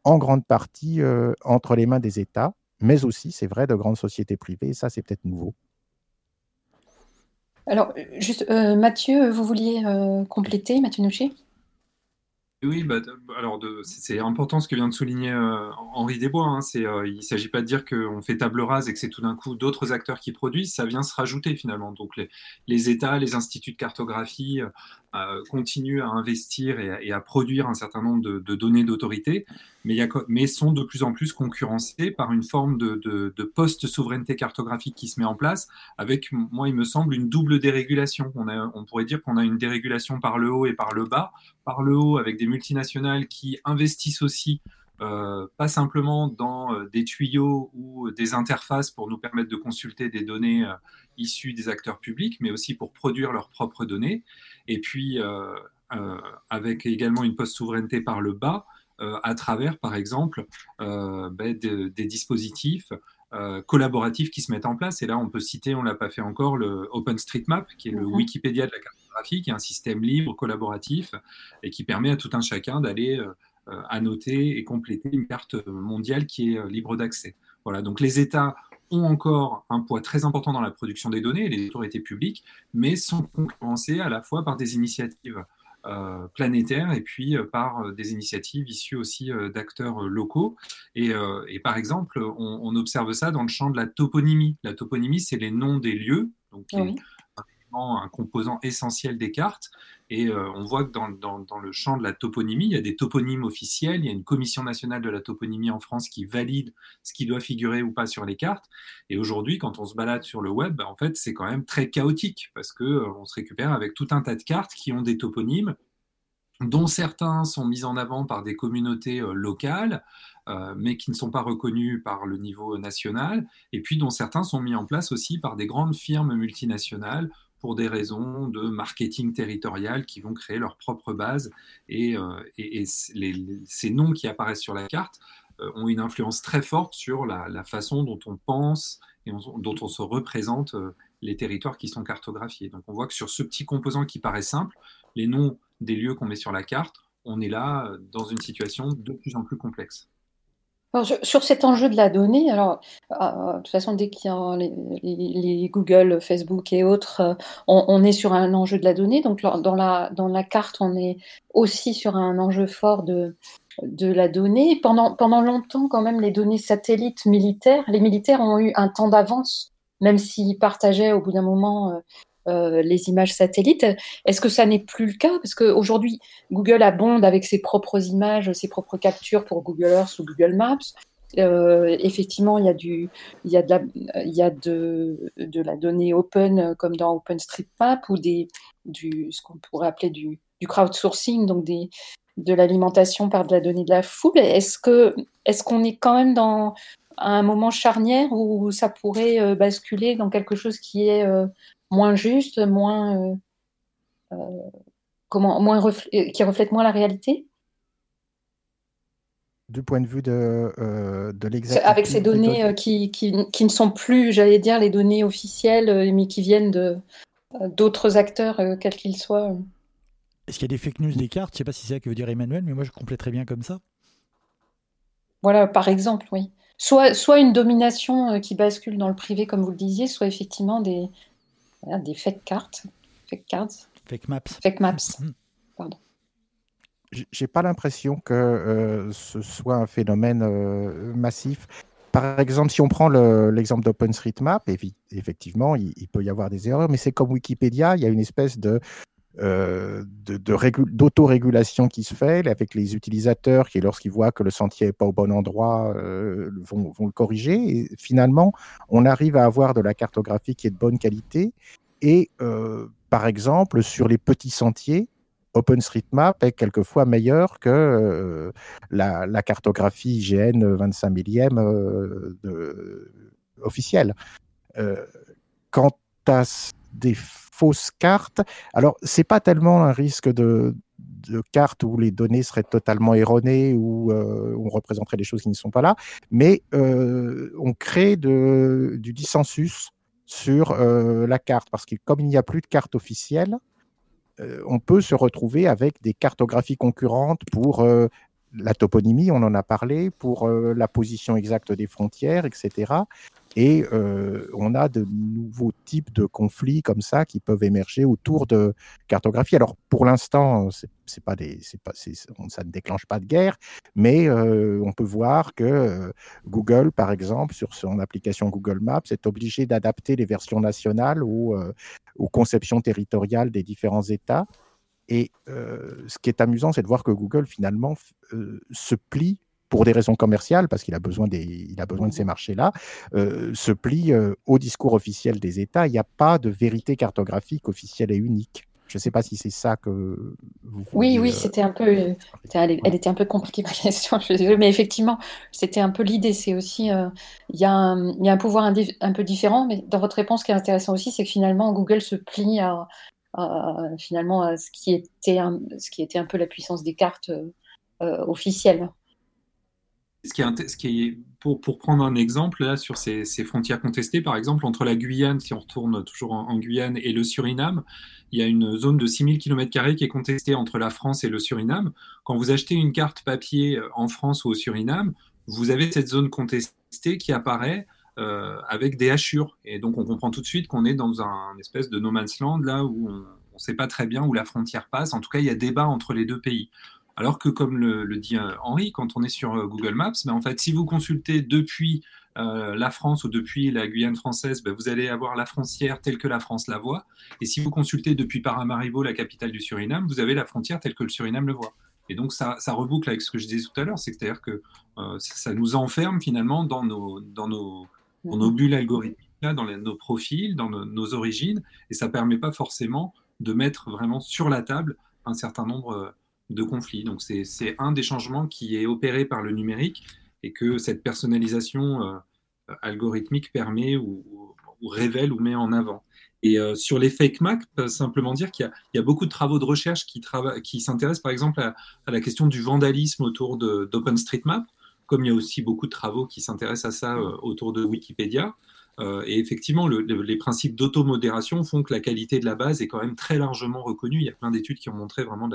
en grande partie euh, entre les mains des États, mais aussi, c'est vrai, de grandes sociétés privées, et ça, c'est peut-être nouveau. Alors, juste, euh, Mathieu, vous vouliez euh, compléter, Mathieu Nouchet oui, bah, alors c'est important ce que vient de souligner euh, Henri Desbois. Hein, euh, il ne s'agit pas de dire qu'on fait table rase et que c'est tout d'un coup d'autres acteurs qui produisent, ça vient se rajouter finalement. Donc les, les États, les instituts de cartographie, euh, continuent à investir et à, produire un certain nombre de, données d'autorité, mais, mais, sont de plus en plus concurrencés par une forme de, post-souveraineté cartographique qui se met en place, avec, moi, il me semble, une double dérégulation. On, pourrait dire qu'on a une dérégulation par le haut et par le bas. Par le haut, avec des multinationales qui investissent aussi euh, pas simplement dans euh, des tuyaux ou des interfaces pour nous permettre de consulter des données euh, issues des acteurs publics, mais aussi pour produire leurs propres données. Et puis, avec également une post-souveraineté par le bas, à travers, par exemple, ben, des dispositifs collaboratifs qui se mettent en place. Et là, on peut citer, on ne l'a pas fait encore, le OpenStreetMap, qui est le mhm. Wikipédia de la cartographie, qui est un système libre, collaboratif, et qui permet à tout un chacun d'aller euh, annoter et compléter une carte mondiale qui est euh, libre d'accès. Voilà, donc les États ont encore un poids très important dans la production des données, les autorités publiques, mais sont concurrencées à la fois par des initiatives euh, planétaires et puis euh, par euh, des initiatives issues aussi d'acteurs locaux. Et, et par exemple, on, on observe ça dans le champ de la toponymie. La toponymie, c'est les noms des lieux, donc qui est Oui. un composant essentiel des cartes. Et euh, on voit que dans, le champ de la toponymie, il y a des toponymes officiels, il y a une commission nationale de la toponymie en France qui valide ce qui doit figurer ou pas sur les cartes. Et aujourd'hui, quand on se balade sur le web, bah, en fait, c'est quand même très chaotique parce que euh, on se récupère avec tout un tas de cartes qui ont des toponymes dont certains sont mis en avant par des communautés euh, locales, mais qui ne sont pas reconnus par le niveau national, et puis dont certains sont mis en place aussi par des grandes firmes multinationales pour des raisons de marketing territorial qui vont créer leur propre base. Et, euh, et- ces noms qui apparaissent sur la carte euh, ont une influence très forte sur la, façon dont on pense et on- dont on se représente euh, les territoires qui sont cartographiés. Donc on voit que sur ce petit composant qui paraît simple, les noms des lieux qu'on met sur la carte, on est là dans une situation de plus en plus complexe. Sur, cet enjeu de la donnée, alors, euh, de toute façon, dès qu'il y a les, Google, Facebook et autres, euh, on, on est sur un enjeu de la donnée. Donc, dans la, dans la carte, on est aussi sur un enjeu fort de, de la donnée. Pendant, pendant longtemps, quand même, les données satellites militaires, les militaires ont eu un temps d'avance, même s'ils partageaient au bout d'un moment euh, les images satellites. Est-ce que ça n'est plus le cas? Parce qu'aujourd'hui, Google abonde avec ses propres images, ses propres captures pour Google Earth ou Google Maps. Euh, effectivement, il y a du, y a de la, y a de, la donnée open euh, comme dans OpenStreetMap ou des, du, ce qu'on pourrait appeler du, crowdsourcing, donc de l'alimentation par de la donnée de la foule. Est-ce qu'on est quand même dans un moment charnière où ça pourrait basculer dans quelque chose qui est moins juste, moins, euh, euh, comment, moins refl- qui reflète moins la réalité? Du point de vue de, euh, de Avec ces données euh, qui, qui, qui ne sont plus, j'allais dire, les données officielles, euh, mais qui viennent de, euh, d'autres acteurs, euh, quels qu'ils soient. euh. Est-ce qu'il y a des fake news des cartes? Je sais pas si c'est ça que veut dire Emmanuel, mais moi je compléterais bien comme ça. Voilà, par exemple, oui. Soit, soit une domination euh, qui bascule dans le privé, comme vous le disiez, soit effectivement des, voilà, des fake cartes, fake cards, Fake maps. fake maps. Mm. Pardon. J- J'ai pas l'impression que euh, ce soit un phénomène euh, massif. Par exemple, si on prend le- l'exemple d'OpenStreetMap, effectivement, il, il peut y avoir des erreurs, mais c'est comme Wikipédia, il y a une espèce de euh, d'autorégulation qui se fait avec les utilisateurs qui, lorsqu'ils voient que le sentier n'est pas au bon endroit, euh, vont, vont le corriger. Et finalement, on arrive à avoir de la cartographie qui est de bonne qualité. Et euh, par exemple, sur les petits sentiers, OpenStreetMap est quelquefois meilleur que euh, la, cartographie IGN 25 millième officielle. Quant à des fausses cartes, alors c'est pas tellement un risque de, cartes où les données seraient totalement erronées ou euh, on représenterait des choses qui ne sont pas là, mais euh, on crée du dissensus sur euh, la carte. Parce que comme il n'y a plus de carte officielle, on peut se retrouver avec des cartographies concurrentes pour la toponymie, on en a parlé, pour euh, la position exacte des frontières, etc. Et euh, on a de nouveaux types de conflits comme ça qui peuvent émerger autour de cartographie. Alors pour l'instant, c'est pas pas, ça ne déclenche pas de guerre, mais euh, on peut voir que Google, par exemple, sur son application Google Maps, est obligé d'adapter les versions nationales aux conceptions territoriales des différents États. Et euh, ce qui est amusant, c'est de voir que Google, finalement, euh, se plie pour des raisons commerciales, parce qu'il a besoin, des, il a besoin de ces marchés-là, euh, se plie euh, au discours officiel des États. Il n'y a pas de vérité cartographique officielle et unique. Je ne sais pas si c'est ça que vous Oui, oui, euh, c'était un peu, euh, elle, elle était un peu compliquée ma question, je suis désolée, mais effectivement, c'était un peu l'idée. C'est aussi, euh, il y a un, il y a un pouvoir un peu différent, mais dans votre réponse, ce qui est intéressant aussi, c'est que finalement, Google se plie à- finalement à ce qui était un, ce qui était un peu la puissance des cartes euh, euh, officielles. Ce qui est, ce pour, prendre un exemple là sur ces, frontières contestées, par exemple entre la Guyane, si on retourne toujours en, en Guyane, et le Suriname, il y a une zone de 6000 km qui est contestée entre la France et le Suriname. Quand vous achetez une carte papier euh, en France ou au Suriname, vous avez cette zone contestée qui apparaît euh, avec des hachures. Et donc, on comprend tout de suite qu'on est dans un espèce de no man's land, là où on ne sait pas très bien où la frontière passe. En tout cas, il y a débat entre les deux pays. Alors que, comme le, dit euh, Henri, quand on est sur euh, Google Maps, mais en fait, si vous consultez depuis la France ou depuis la Guyane française, ben, vous allez avoir la frontière telle que la France la voit. Et si vous consultez depuis Paramaribo, la capitale du Suriname, vous avez la frontière telle que le Suriname le voit. Et donc, ça, reboucle avec ce que je disais tout à l'heure, c'est-à-dire que ça nous enferme finalement dans nos, dans nos, dans nos bulles algorithmiques, là, dans les- nos profils, dans nos, nos origines, et ça permet pas forcément de mettre vraiment sur la table un certain nombre euh, de conflits. Donc, c'est un des changements qui est opéré par le numérique et que cette personnalisation euh, algorithmique permet ou, révèle ou met en avant. Et euh, sur les fake maps, simplement dire qu'il y, a- il y a beaucoup de travaux de recherche qui, qui s'intéressent par exemple à, à la question du vandalisme autour d'OpenStreetMap, comme il y a aussi beaucoup de travaux qui s'intéressent à ça euh, autour de Wikipédia. Euh, et effectivement, le- le- les principes d'automodération font que la qualité de la base est quand même très largement reconnue. Il y a plein d'études qui ont montré vraiment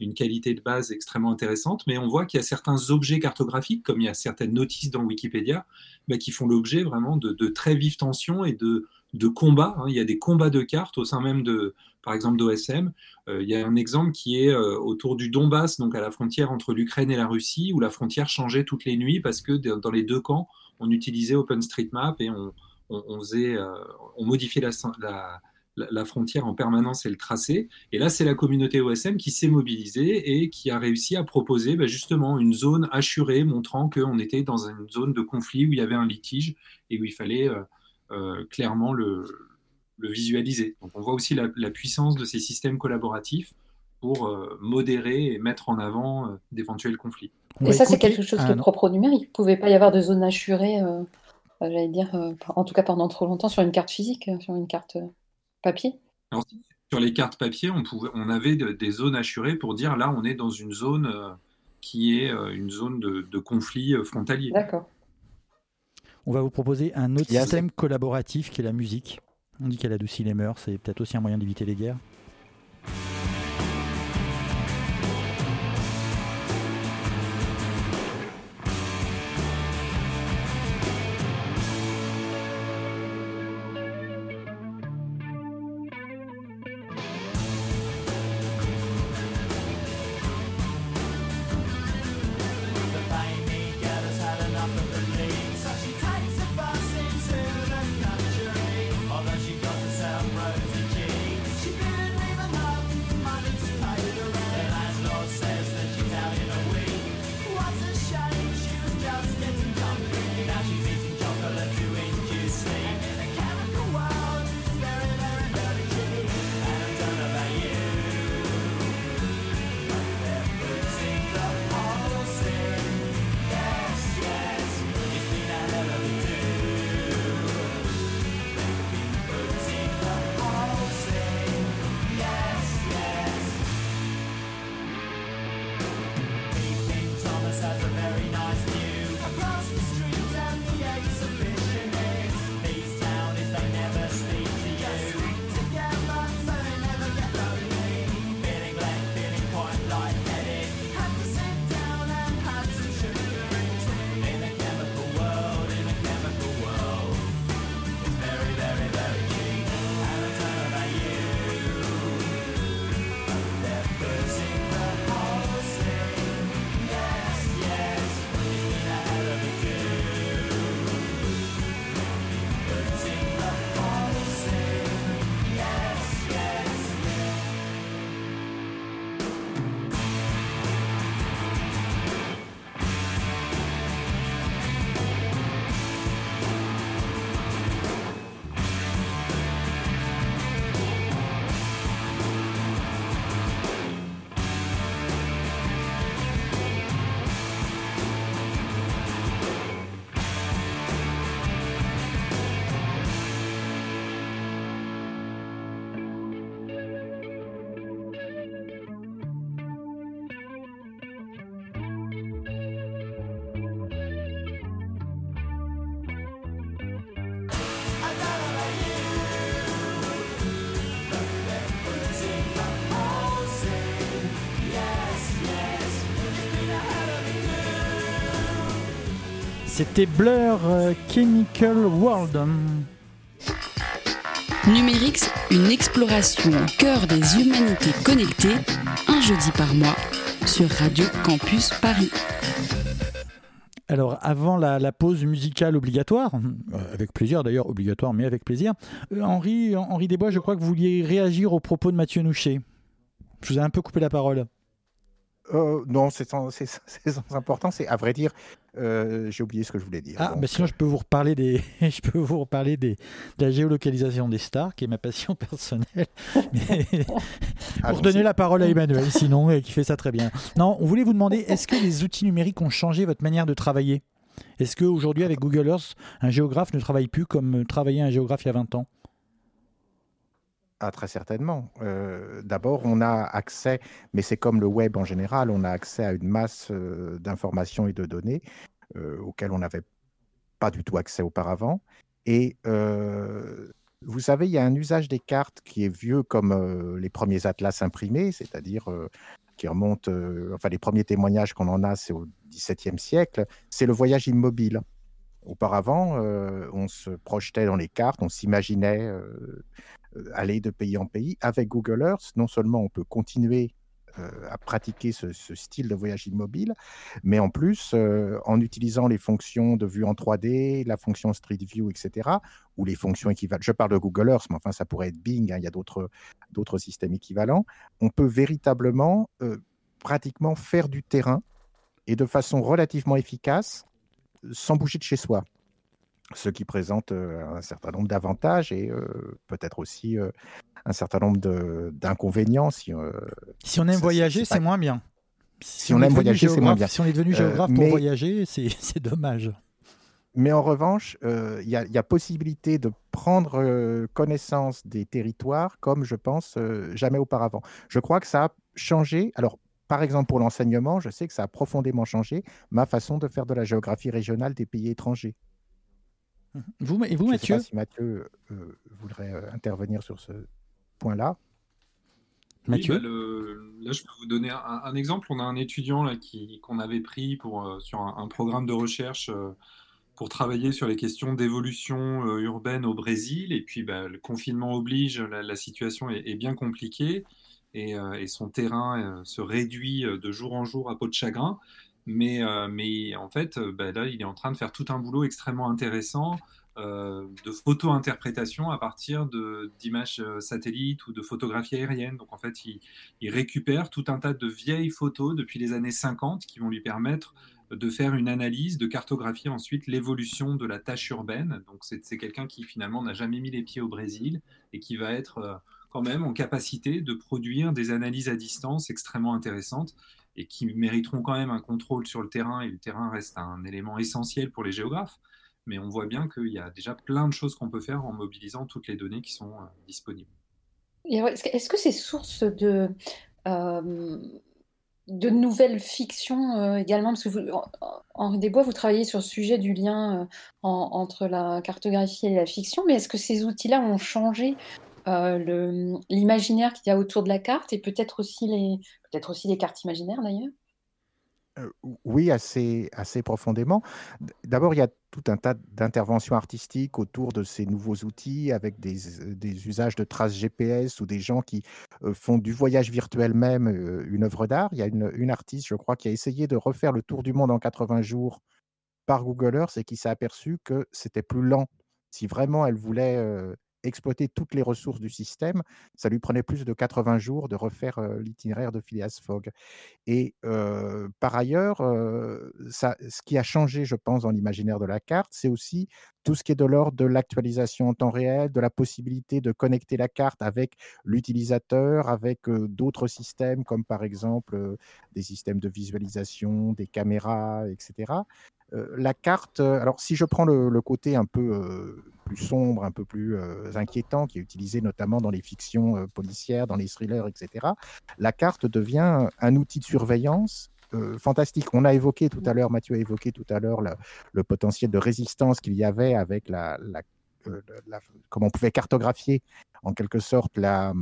une qualité de base extrêmement intéressante, mais on voit qu'il y a certains objets cartographiques, comme il y a certaines notices dans Wikipédia, bah, qui font l'objet vraiment de très vives tensions et de, de combats. hein. Il y a des combats de cartes au sein même de, par exemple, d'OSM. Euh, il y a un exemple qui est euh, autour du Donbass, donc à la frontière entre l'Ukraine et la Russie, où la frontière changeait toutes les nuits parce que dans les deux camps, on utilisait OpenStreetMap et on, faisait, euh, on modifiait la, frontière en permanence et le tracé. Et là, c'est la communauté OSM qui s'est mobilisée et qui a réussi à proposer bah, justement une zone assurée, montrant qu'on était dans une zone de conflit où il y avait un litige et où il fallait clairement le, le visualiser. Donc on voit aussi la, la puissance de ces systèmes collaboratifs pour euh, modérer et mettre en avant euh, d'éventuels conflits. On Et ça, c'est quelque chose qui est propre au numérique. Il ne pouvait pas y avoir de zone assurée, euh, euh, j'allais dire, euh, en tout cas pendant trop longtemps, sur une carte physique, euh, sur une carte euh, papier. Alors, sur les cartes papier, on, pouvait, on avait de- des zones assurées pour dire là, on est dans une zone euh, qui est euh, une zone de, de conflit euh, frontalier. D'accord. On va vous proposer un autre système collaboratif qui est la musique. On dit qu'elle adoucit les mœurs, c'est peut-être aussi un moyen d'éviter les guerres. C'était Blur euh, Chemical World. Numérix, une exploration au cœur des humanités connectées, un jeudi par mois sur Radio Campus Paris. Alors, avant la, la pause musicale obligatoire, euh, avec plaisir d'ailleurs, obligatoire, mais avec plaisir, euh, Henri, Henri Desbois, je crois que vous vouliez réagir aux propos de Mathieu Nouchet. Je vous ai un peu coupé la parole. Euh, non, c'est sans, c'est- c'est sans importance. C'est à vrai dire, euh, j'ai oublié ce que je voulais dire. Ah, Donc, bah sinon je peux vous reparler des, je peux vous reparler des, de la géolocalisation des stars, qui est ma passion personnelle. Mais pour donner la parole à Emmanuel, sinon, et qui fait ça très bien. Non, on voulait vous demander, est-ce que les outils numériques ont changé votre manière de travailler? Est-ce qu'aujourd'hui, avec Google Earth, un géographe ne travaille plus comme travaillait un géographe il y a 20 ans? Ah, très certainement. Euh, D'abord, on a accès, mais c'est comme le web en général, on a accès à une masse euh, d'informations et de données euh, auxquelles on n'avait pas du tout accès auparavant. Et vous savez, il y a un usage des cartes qui est vieux comme les premiers atlas imprimés, c'est-à-dire qui remonte, enfin les premiers témoignages qu'on en a, c'est au XVIIe siècle, c'est le voyage immobile. Auparavant, on se projetait dans les cartes, on s'imaginait aller de pays en pays. Avec Google Earth, non seulement on peut continuer euh, à pratiquer ce, style de voyage immobile, mais en plus, euh, en utilisant les fonctions de vue en 3D, la fonction Street View, etc., ou les fonctions équivalentes, je parle de Google Earth, mais enfin ça pourrait être Bing, hein, il y a d'autres systèmes équivalents, on peut véritablement, euh, pratiquement faire du terrain et de façon relativement efficace, sans bouger de chez soi ce qui présente euh, un certain nombre d'avantages et euh, peut-être aussi euh, un certain nombre d'inconvénients. Si, euh, Si on aime voyager, c'est pas- moins bien. Si on est aime voyager, c'est moins bien. Si on est devenu géographe pour mais- voyager, c'est dommage. Mais en revanche, il y, y a possibilité de prendre connaissance des territoires comme je pense jamais auparavant. Je crois que ça a changé. Alors, par exemple, pour l'enseignement, je sais que ça a profondément changé ma façon de faire de la géographie régionale des pays étrangers. Vous, et vous Je ne sais Mathieu pas si Mathieu euh, voudrait euh, intervenir sur ce point-là. Oui, Mathieu bah, le- là, je peux vous donner un, un exemple. On a un étudiant là, qui, qu'on avait pris pour, euh, sur un, un programme de recherche euh, pour travailler sur les questions d'évolution euh, urbaine au Brésil. Et puis, bah, le confinement oblige, la, la situation est, est bien compliquée et, euh, et son terrain euh, se réduit euh, de jour en jour à peau de chagrin. Mais, euh, mais en fait, euh, bah, là, il est en train de faire tout un boulot extrêmement intéressant euh, de photo-interprétation à partir d'images satellites ou de photographies aériennes. Donc en fait, il, il récupère tout un tas de vieilles photos depuis les années 50 qui vont lui permettre de faire une analyse, de cartographier ensuite l'évolution de la tâche urbaine. Donc c'est quelqu'un qui finalement n'a jamais mis les pieds au Brésil et qui va être quand même en capacité de produire des analyses à distance extrêmement intéressantes et qui mériteront quand même un contrôle sur le terrain, et le terrain reste un élément essentiel pour les géographes. Mais on voit bien qu'il y a déjà plein de choses qu'on peut faire en mobilisant toutes les données qui sont euh, disponibles. Est-ce que est-ce que c'est source de, euh, de nouvelles fictions euh, également? Parce que vous, en- en- Henri Desbois, vous travaillez sur le sujet du lien en- entre la cartographie et la fiction, mais est-ce que ces outils-là ont changé euh, l'imaginaire qu'il y a autour de la carte et peut-être aussi les, peut-être aussi les cartes imaginaires d'ailleurs? Euh, oui, assez, assez profondément. D'abord, il y a tout un tas d'interventions artistiques autour de ces nouveaux outils avec des, des usages de traces GPS ou des gens qui euh, font du voyage virtuel même une œuvre d'art. Il y a une, une artiste, je crois, qui a essayé de refaire le tour du monde en 80 jours par Google Earth et qui s'est aperçu que c'était plus lent. Si vraiment elle voulait exploiter toutes les ressources du système, ça lui prenait plus de 80 jours de refaire l'itinéraire de Phileas Fogg. Et par ailleurs, ce qui a changé, je pense, dans l'imaginaire de la carte, c'est aussi tout ce qui est de l'ordre de l'actualisation en temps réel, de la possibilité de connecter la carte avec l'utilisateur, avec d'autres systèmes, comme par exemple des systèmes de visualisation, des caméras, etc. Euh, la carte, euh, alors si je prends le, le côté un peu euh, plus sombre, un peu plus inquiétant, qui est utilisé notamment dans les fictions policières, dans les thrillers, etc., la carte devient un outil de surveillance euh, fantastique. On a évoqué tout à l'heure, Mathieu a évoqué tout à l'heure le, le potentiel de résistance qu'il y avait avec la, la, euh, la- comment on pouvait cartographier en quelque sorte la,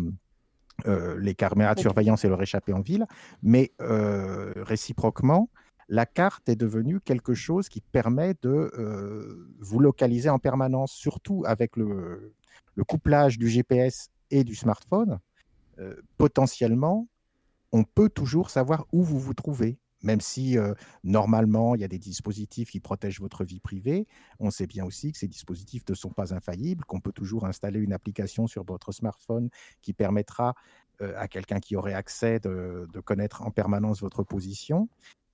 euh, les caméras de surveillance et leur échappée en ville, mais réciproquement, la carte est devenue quelque chose qui permet de euh, vous localiser en permanence, surtout avec le, couplage du GPS et du smartphone. Euh, potentiellement, on peut toujours savoir où vous vous trouvez. Même si euh, normalement, il y a des dispositifs qui protègent votre vie privée, on sait bien aussi que ces dispositifs ne sont pas infaillibles, qu'on peut toujours installer une application sur votre smartphone qui permettra à quelqu'un qui aurait accès de connaître en permanence votre position.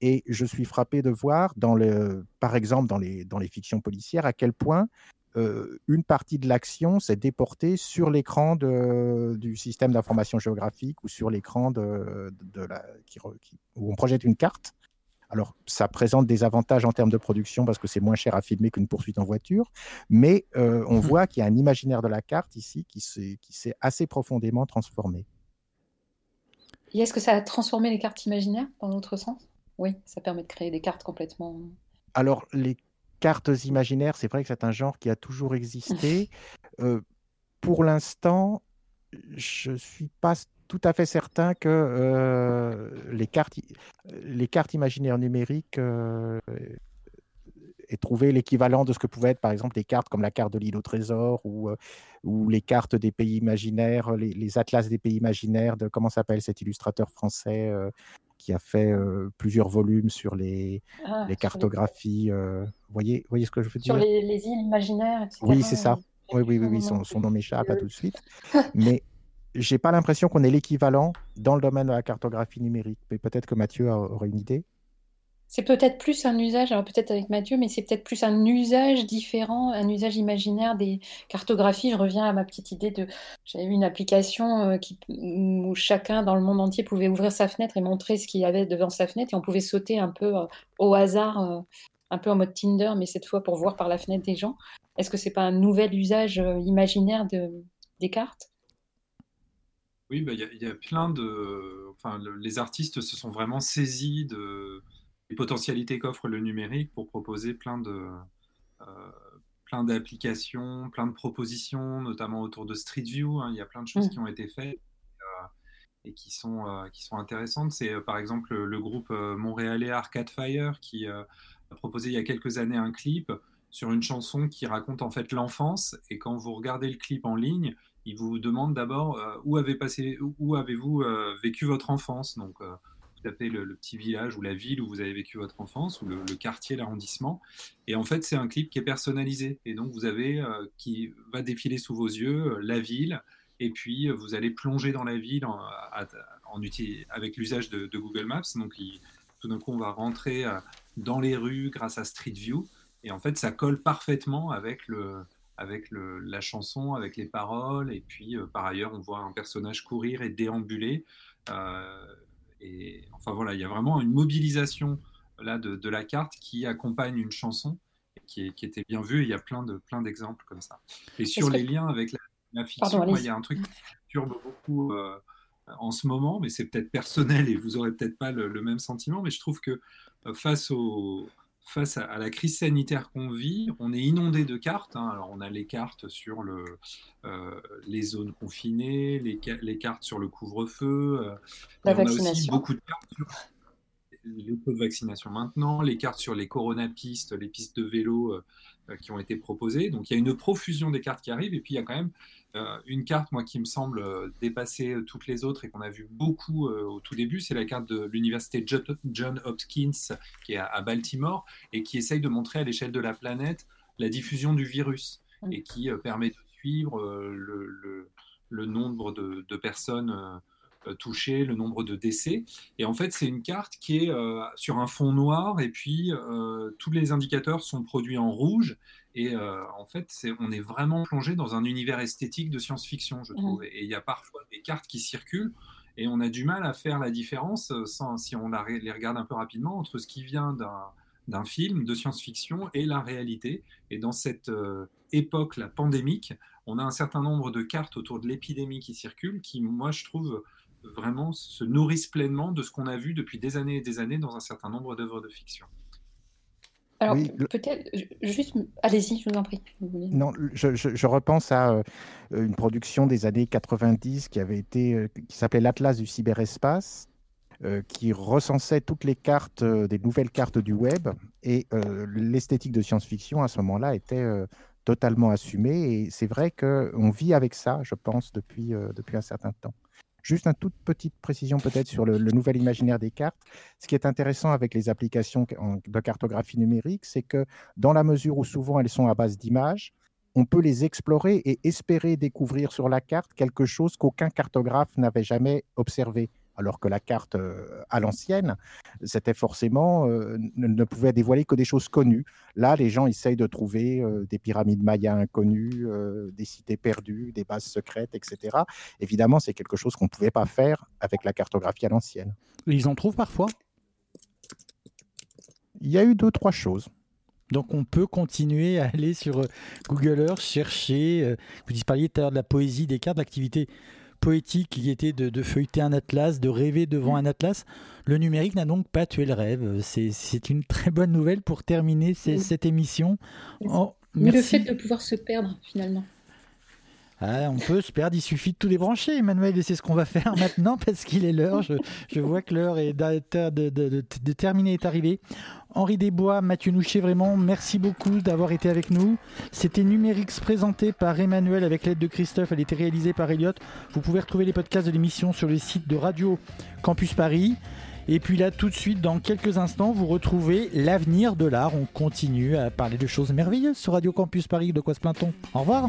Et je suis frappé de voir, dans le, par exemple, dans les, dans les fictions policières, à quel point euh, une partie de l'action s'est déportée sur l'écran du système d'information géographique ou sur l'écran de, de la, qui re- qui- où on projette une carte. Alors, ça présente des avantages en termes de production parce que c'est moins cher à filmer qu'une poursuite en voiture, mais euh, on voit qu'il y a un imaginaire de la carte ici qui s'est qui s'est assez profondément transformé. Et est-ce que ça a transformé les cartes imaginaires dans l'autre sens? Oui, ça permet de créer des cartes complètement. Alors, les cartes imaginaires, c'est vrai que c'est un genre qui a toujours existé. Euh, pour l'instant, je ne suis pas tout à fait certain que euh, les, cartes, les cartes imaginaires numériques euh, aient trouvé l'équivalent de ce que pouvaient être, par exemple, des cartes comme la carte de l'île au trésor ou, euh, ou les cartes des pays imaginaires, les, les atlas des pays imaginaires de, comment s'appelle cet illustrateur français euh, qui a fait euh, plusieurs volumes sur les, Ah, les sur cartographies. euh, voyez, voyez ce que je veux sur dire? les, les îles imaginaires, etc. Oui, c'est ça. Oui, oui, oui, son oui, nom son, nom m'échappe Euh, tout de suite. Mais j'ai pas l'impression qu'on ait l'équivalent dans le domaine de la cartographie numérique. Mais peut-être que Mathieu aurait une idée. C'est peut-être plus un usage, alors peut-être avec Mathieu, mais c'est peut-être plus un usage différent, un usage imaginaire des cartographies. Je reviens à ma petite idée de, j'avais une application euh, où chacun dans le monde entier pouvait ouvrir sa fenêtre et montrer ce qu'il y avait devant sa fenêtre et on pouvait sauter un peu euh, au hasard, euh, un peu en mode Tinder, mais cette fois pour voir par la fenêtre des gens. Est-ce que c'est pas un nouvel usage imaginaire de, des cartes? Oui, bah, il y, a- plein de. Enfin, le- les artistes se sont vraiment saisis de, potentialités qu'offre le numérique pour proposer plein de, euh, plein d'applications, plein de propositions, notamment autour de Street View. hein. Il y a plein de choses Mm. qui ont été faites euh, et qui sont, euh, qui sont intéressantes. C'est euh, par exemple le groupe euh, montréalais Arcade Fire qui a proposé il y a quelques années un clip sur une chanson qui raconte en fait l'enfance. Et quand vous regardez le clip en ligne, il vous demande d'abord où avez passé, où avez-vous vécu votre enfance? Donc tapez le, petit village ou la ville où vous avez vécu votre enfance ou le, quartier, l'arrondissement. Et en fait, c'est un clip qui est personnalisé. Et donc vous avez euh, qui va défiler sous vos yeux euh, la ville. Et puis euh, vous allez plonger dans la ville en, à- avec l'usage de, Google Maps. Donc tout d'un coup, on va rentrer dans les rues grâce à Street View. Et en fait, ça colle parfaitement avec le, avec la chanson, avec les paroles. Et puis, par ailleurs, on voit un personnage courir et déambuler. Et enfin voilà, il y a vraiment une mobilisation là de, de la carte qui accompagne une chanson et qui, est- qui était bien vue. Et il y a plein de plein d'exemples comme ça. Et sur que... les liens avec la, la fiction, Pardon, moi, il y a un truc qui me perturbe beaucoup euh, en ce moment, mais c'est peut-être personnel et vous aurez peut-être pas le, le même sentiment. Mais je trouve que euh, face au face à, la crise sanitaire qu'on vit, on est inondé de cartes. hein. Alors, on a les cartes sur le, euh, les zones confinées, les, ca- les cartes sur le couvre-feu, euh, La a aussi beaucoup de cartes sur les taux de vaccination maintenant, les cartes sur les coronapistes, les pistes de vélo euh, qui ont été proposées. Donc, il y a une profusion des cartes qui arrivent. Et puis, il y a quand même une carte, moi, qui me semble euh, dépasser euh, toutes les autres et qu'on a vu beaucoup euh, au tout début. C'est la carte de l'université Jo- John Hopkins, qui est à, Baltimore, et qui essaye de montrer à l'échelle de la planète la diffusion du virus Mm. et qui euh, permet de suivre euh, le, le- le nombre de, de personnes euh, euh, touchées, le nombre de décès. Et en fait, c'est une carte qui est euh, sur un fond noir et puis euh, tous les indicateurs sont produits en rouge. Et euh, en fait, on est vraiment plongé dans un univers esthétique de science-fiction, je Mhm. trouve. Et il y a parfois des cartes qui circulent et on a du mal à faire la différence, euh, sans, si on la les regarde un peu rapidement, entre ce qui vient d'un, d'un film de science-fiction et la réalité. Et dans cette euh, époque, la pandémique, on a un certain nombre de cartes autour de l'épidémie qui circulent, qui, moi, je trouve, vraiment se nourrissent pleinement de ce qu'on a vu depuis des années et des années dans un certain nombre d'œuvres de fiction. Alors, Oui, peut-être, ju- juste, allez-y, je vous en prie. Non, je, je- je repense à euh, une production des années 90 qui avait été, euh, qui s'appelait l'Atlas du cyberespace, euh, qui recensait toutes les cartes, des nouvelles cartes du web. Et l'esthétique de science-fiction, à ce moment-là, était totalement assumée. Et c'est vrai qu'on vit avec ça, je pense, depuis, depuis un certain temps. Juste une toute petite précision peut-être sur le, nouvel imaginaire des cartes. Ce qui est intéressant avec les applications de cartographie numérique, c'est que dans la mesure où souvent elles sont à base d'images, on peut les explorer et espérer découvrir sur la carte quelque chose qu'aucun cartographe n'avait jamais observé. Alors que la carte euh, à l'ancienne, c'était forcément, euh, ne, ne pouvait dévoiler que des choses connues. Là, les gens essayent de trouver euh, des pyramides mayas inconnues, des cités perdues, des bases secrètes, etc. Évidemment, c'est quelque chose qu'on ne pouvait pas faire avec la cartographie à l'ancienne. Ils en trouvent parfois? Il y a eu deux, trois choses. Donc on peut continuer à aller sur Google Earth, chercher. vous parliez tout à l'heure de la poésie des cartes, d'activité poétique qui était de, de feuilleter un atlas, de rêver devant un atlas. Le numérique n'a donc pas tué le rêve. C'est une très bonne nouvelle pour terminer ces- Oui. cette émission. Oh, Mais le fait de pouvoir se perdre, finalement. Ah, on peut se perdre, il suffit de tout débrancher, Emmanuel, et c'est ce qu'on va faire maintenant parce qu'il est l'heure. Je, vois que l'heure de, terminer est arrivée. Henri Desbois, Mathieu Nouchet, vraiment, merci beaucoup d'avoir été avec nous. C'était Numérix présenté par Emmanuel avec l'aide de Christophe. Elle était réalisée par Elliot. Vous pouvez retrouver les podcasts de l'émission sur le site de Radio Campus Paris. Et puis là, tout de suite, dans quelques instants, vous retrouvez l'avenir de l'art. On continue à parler de choses merveilleuses sur Radio Campus Paris. De quoi se plaint-on? Au revoir.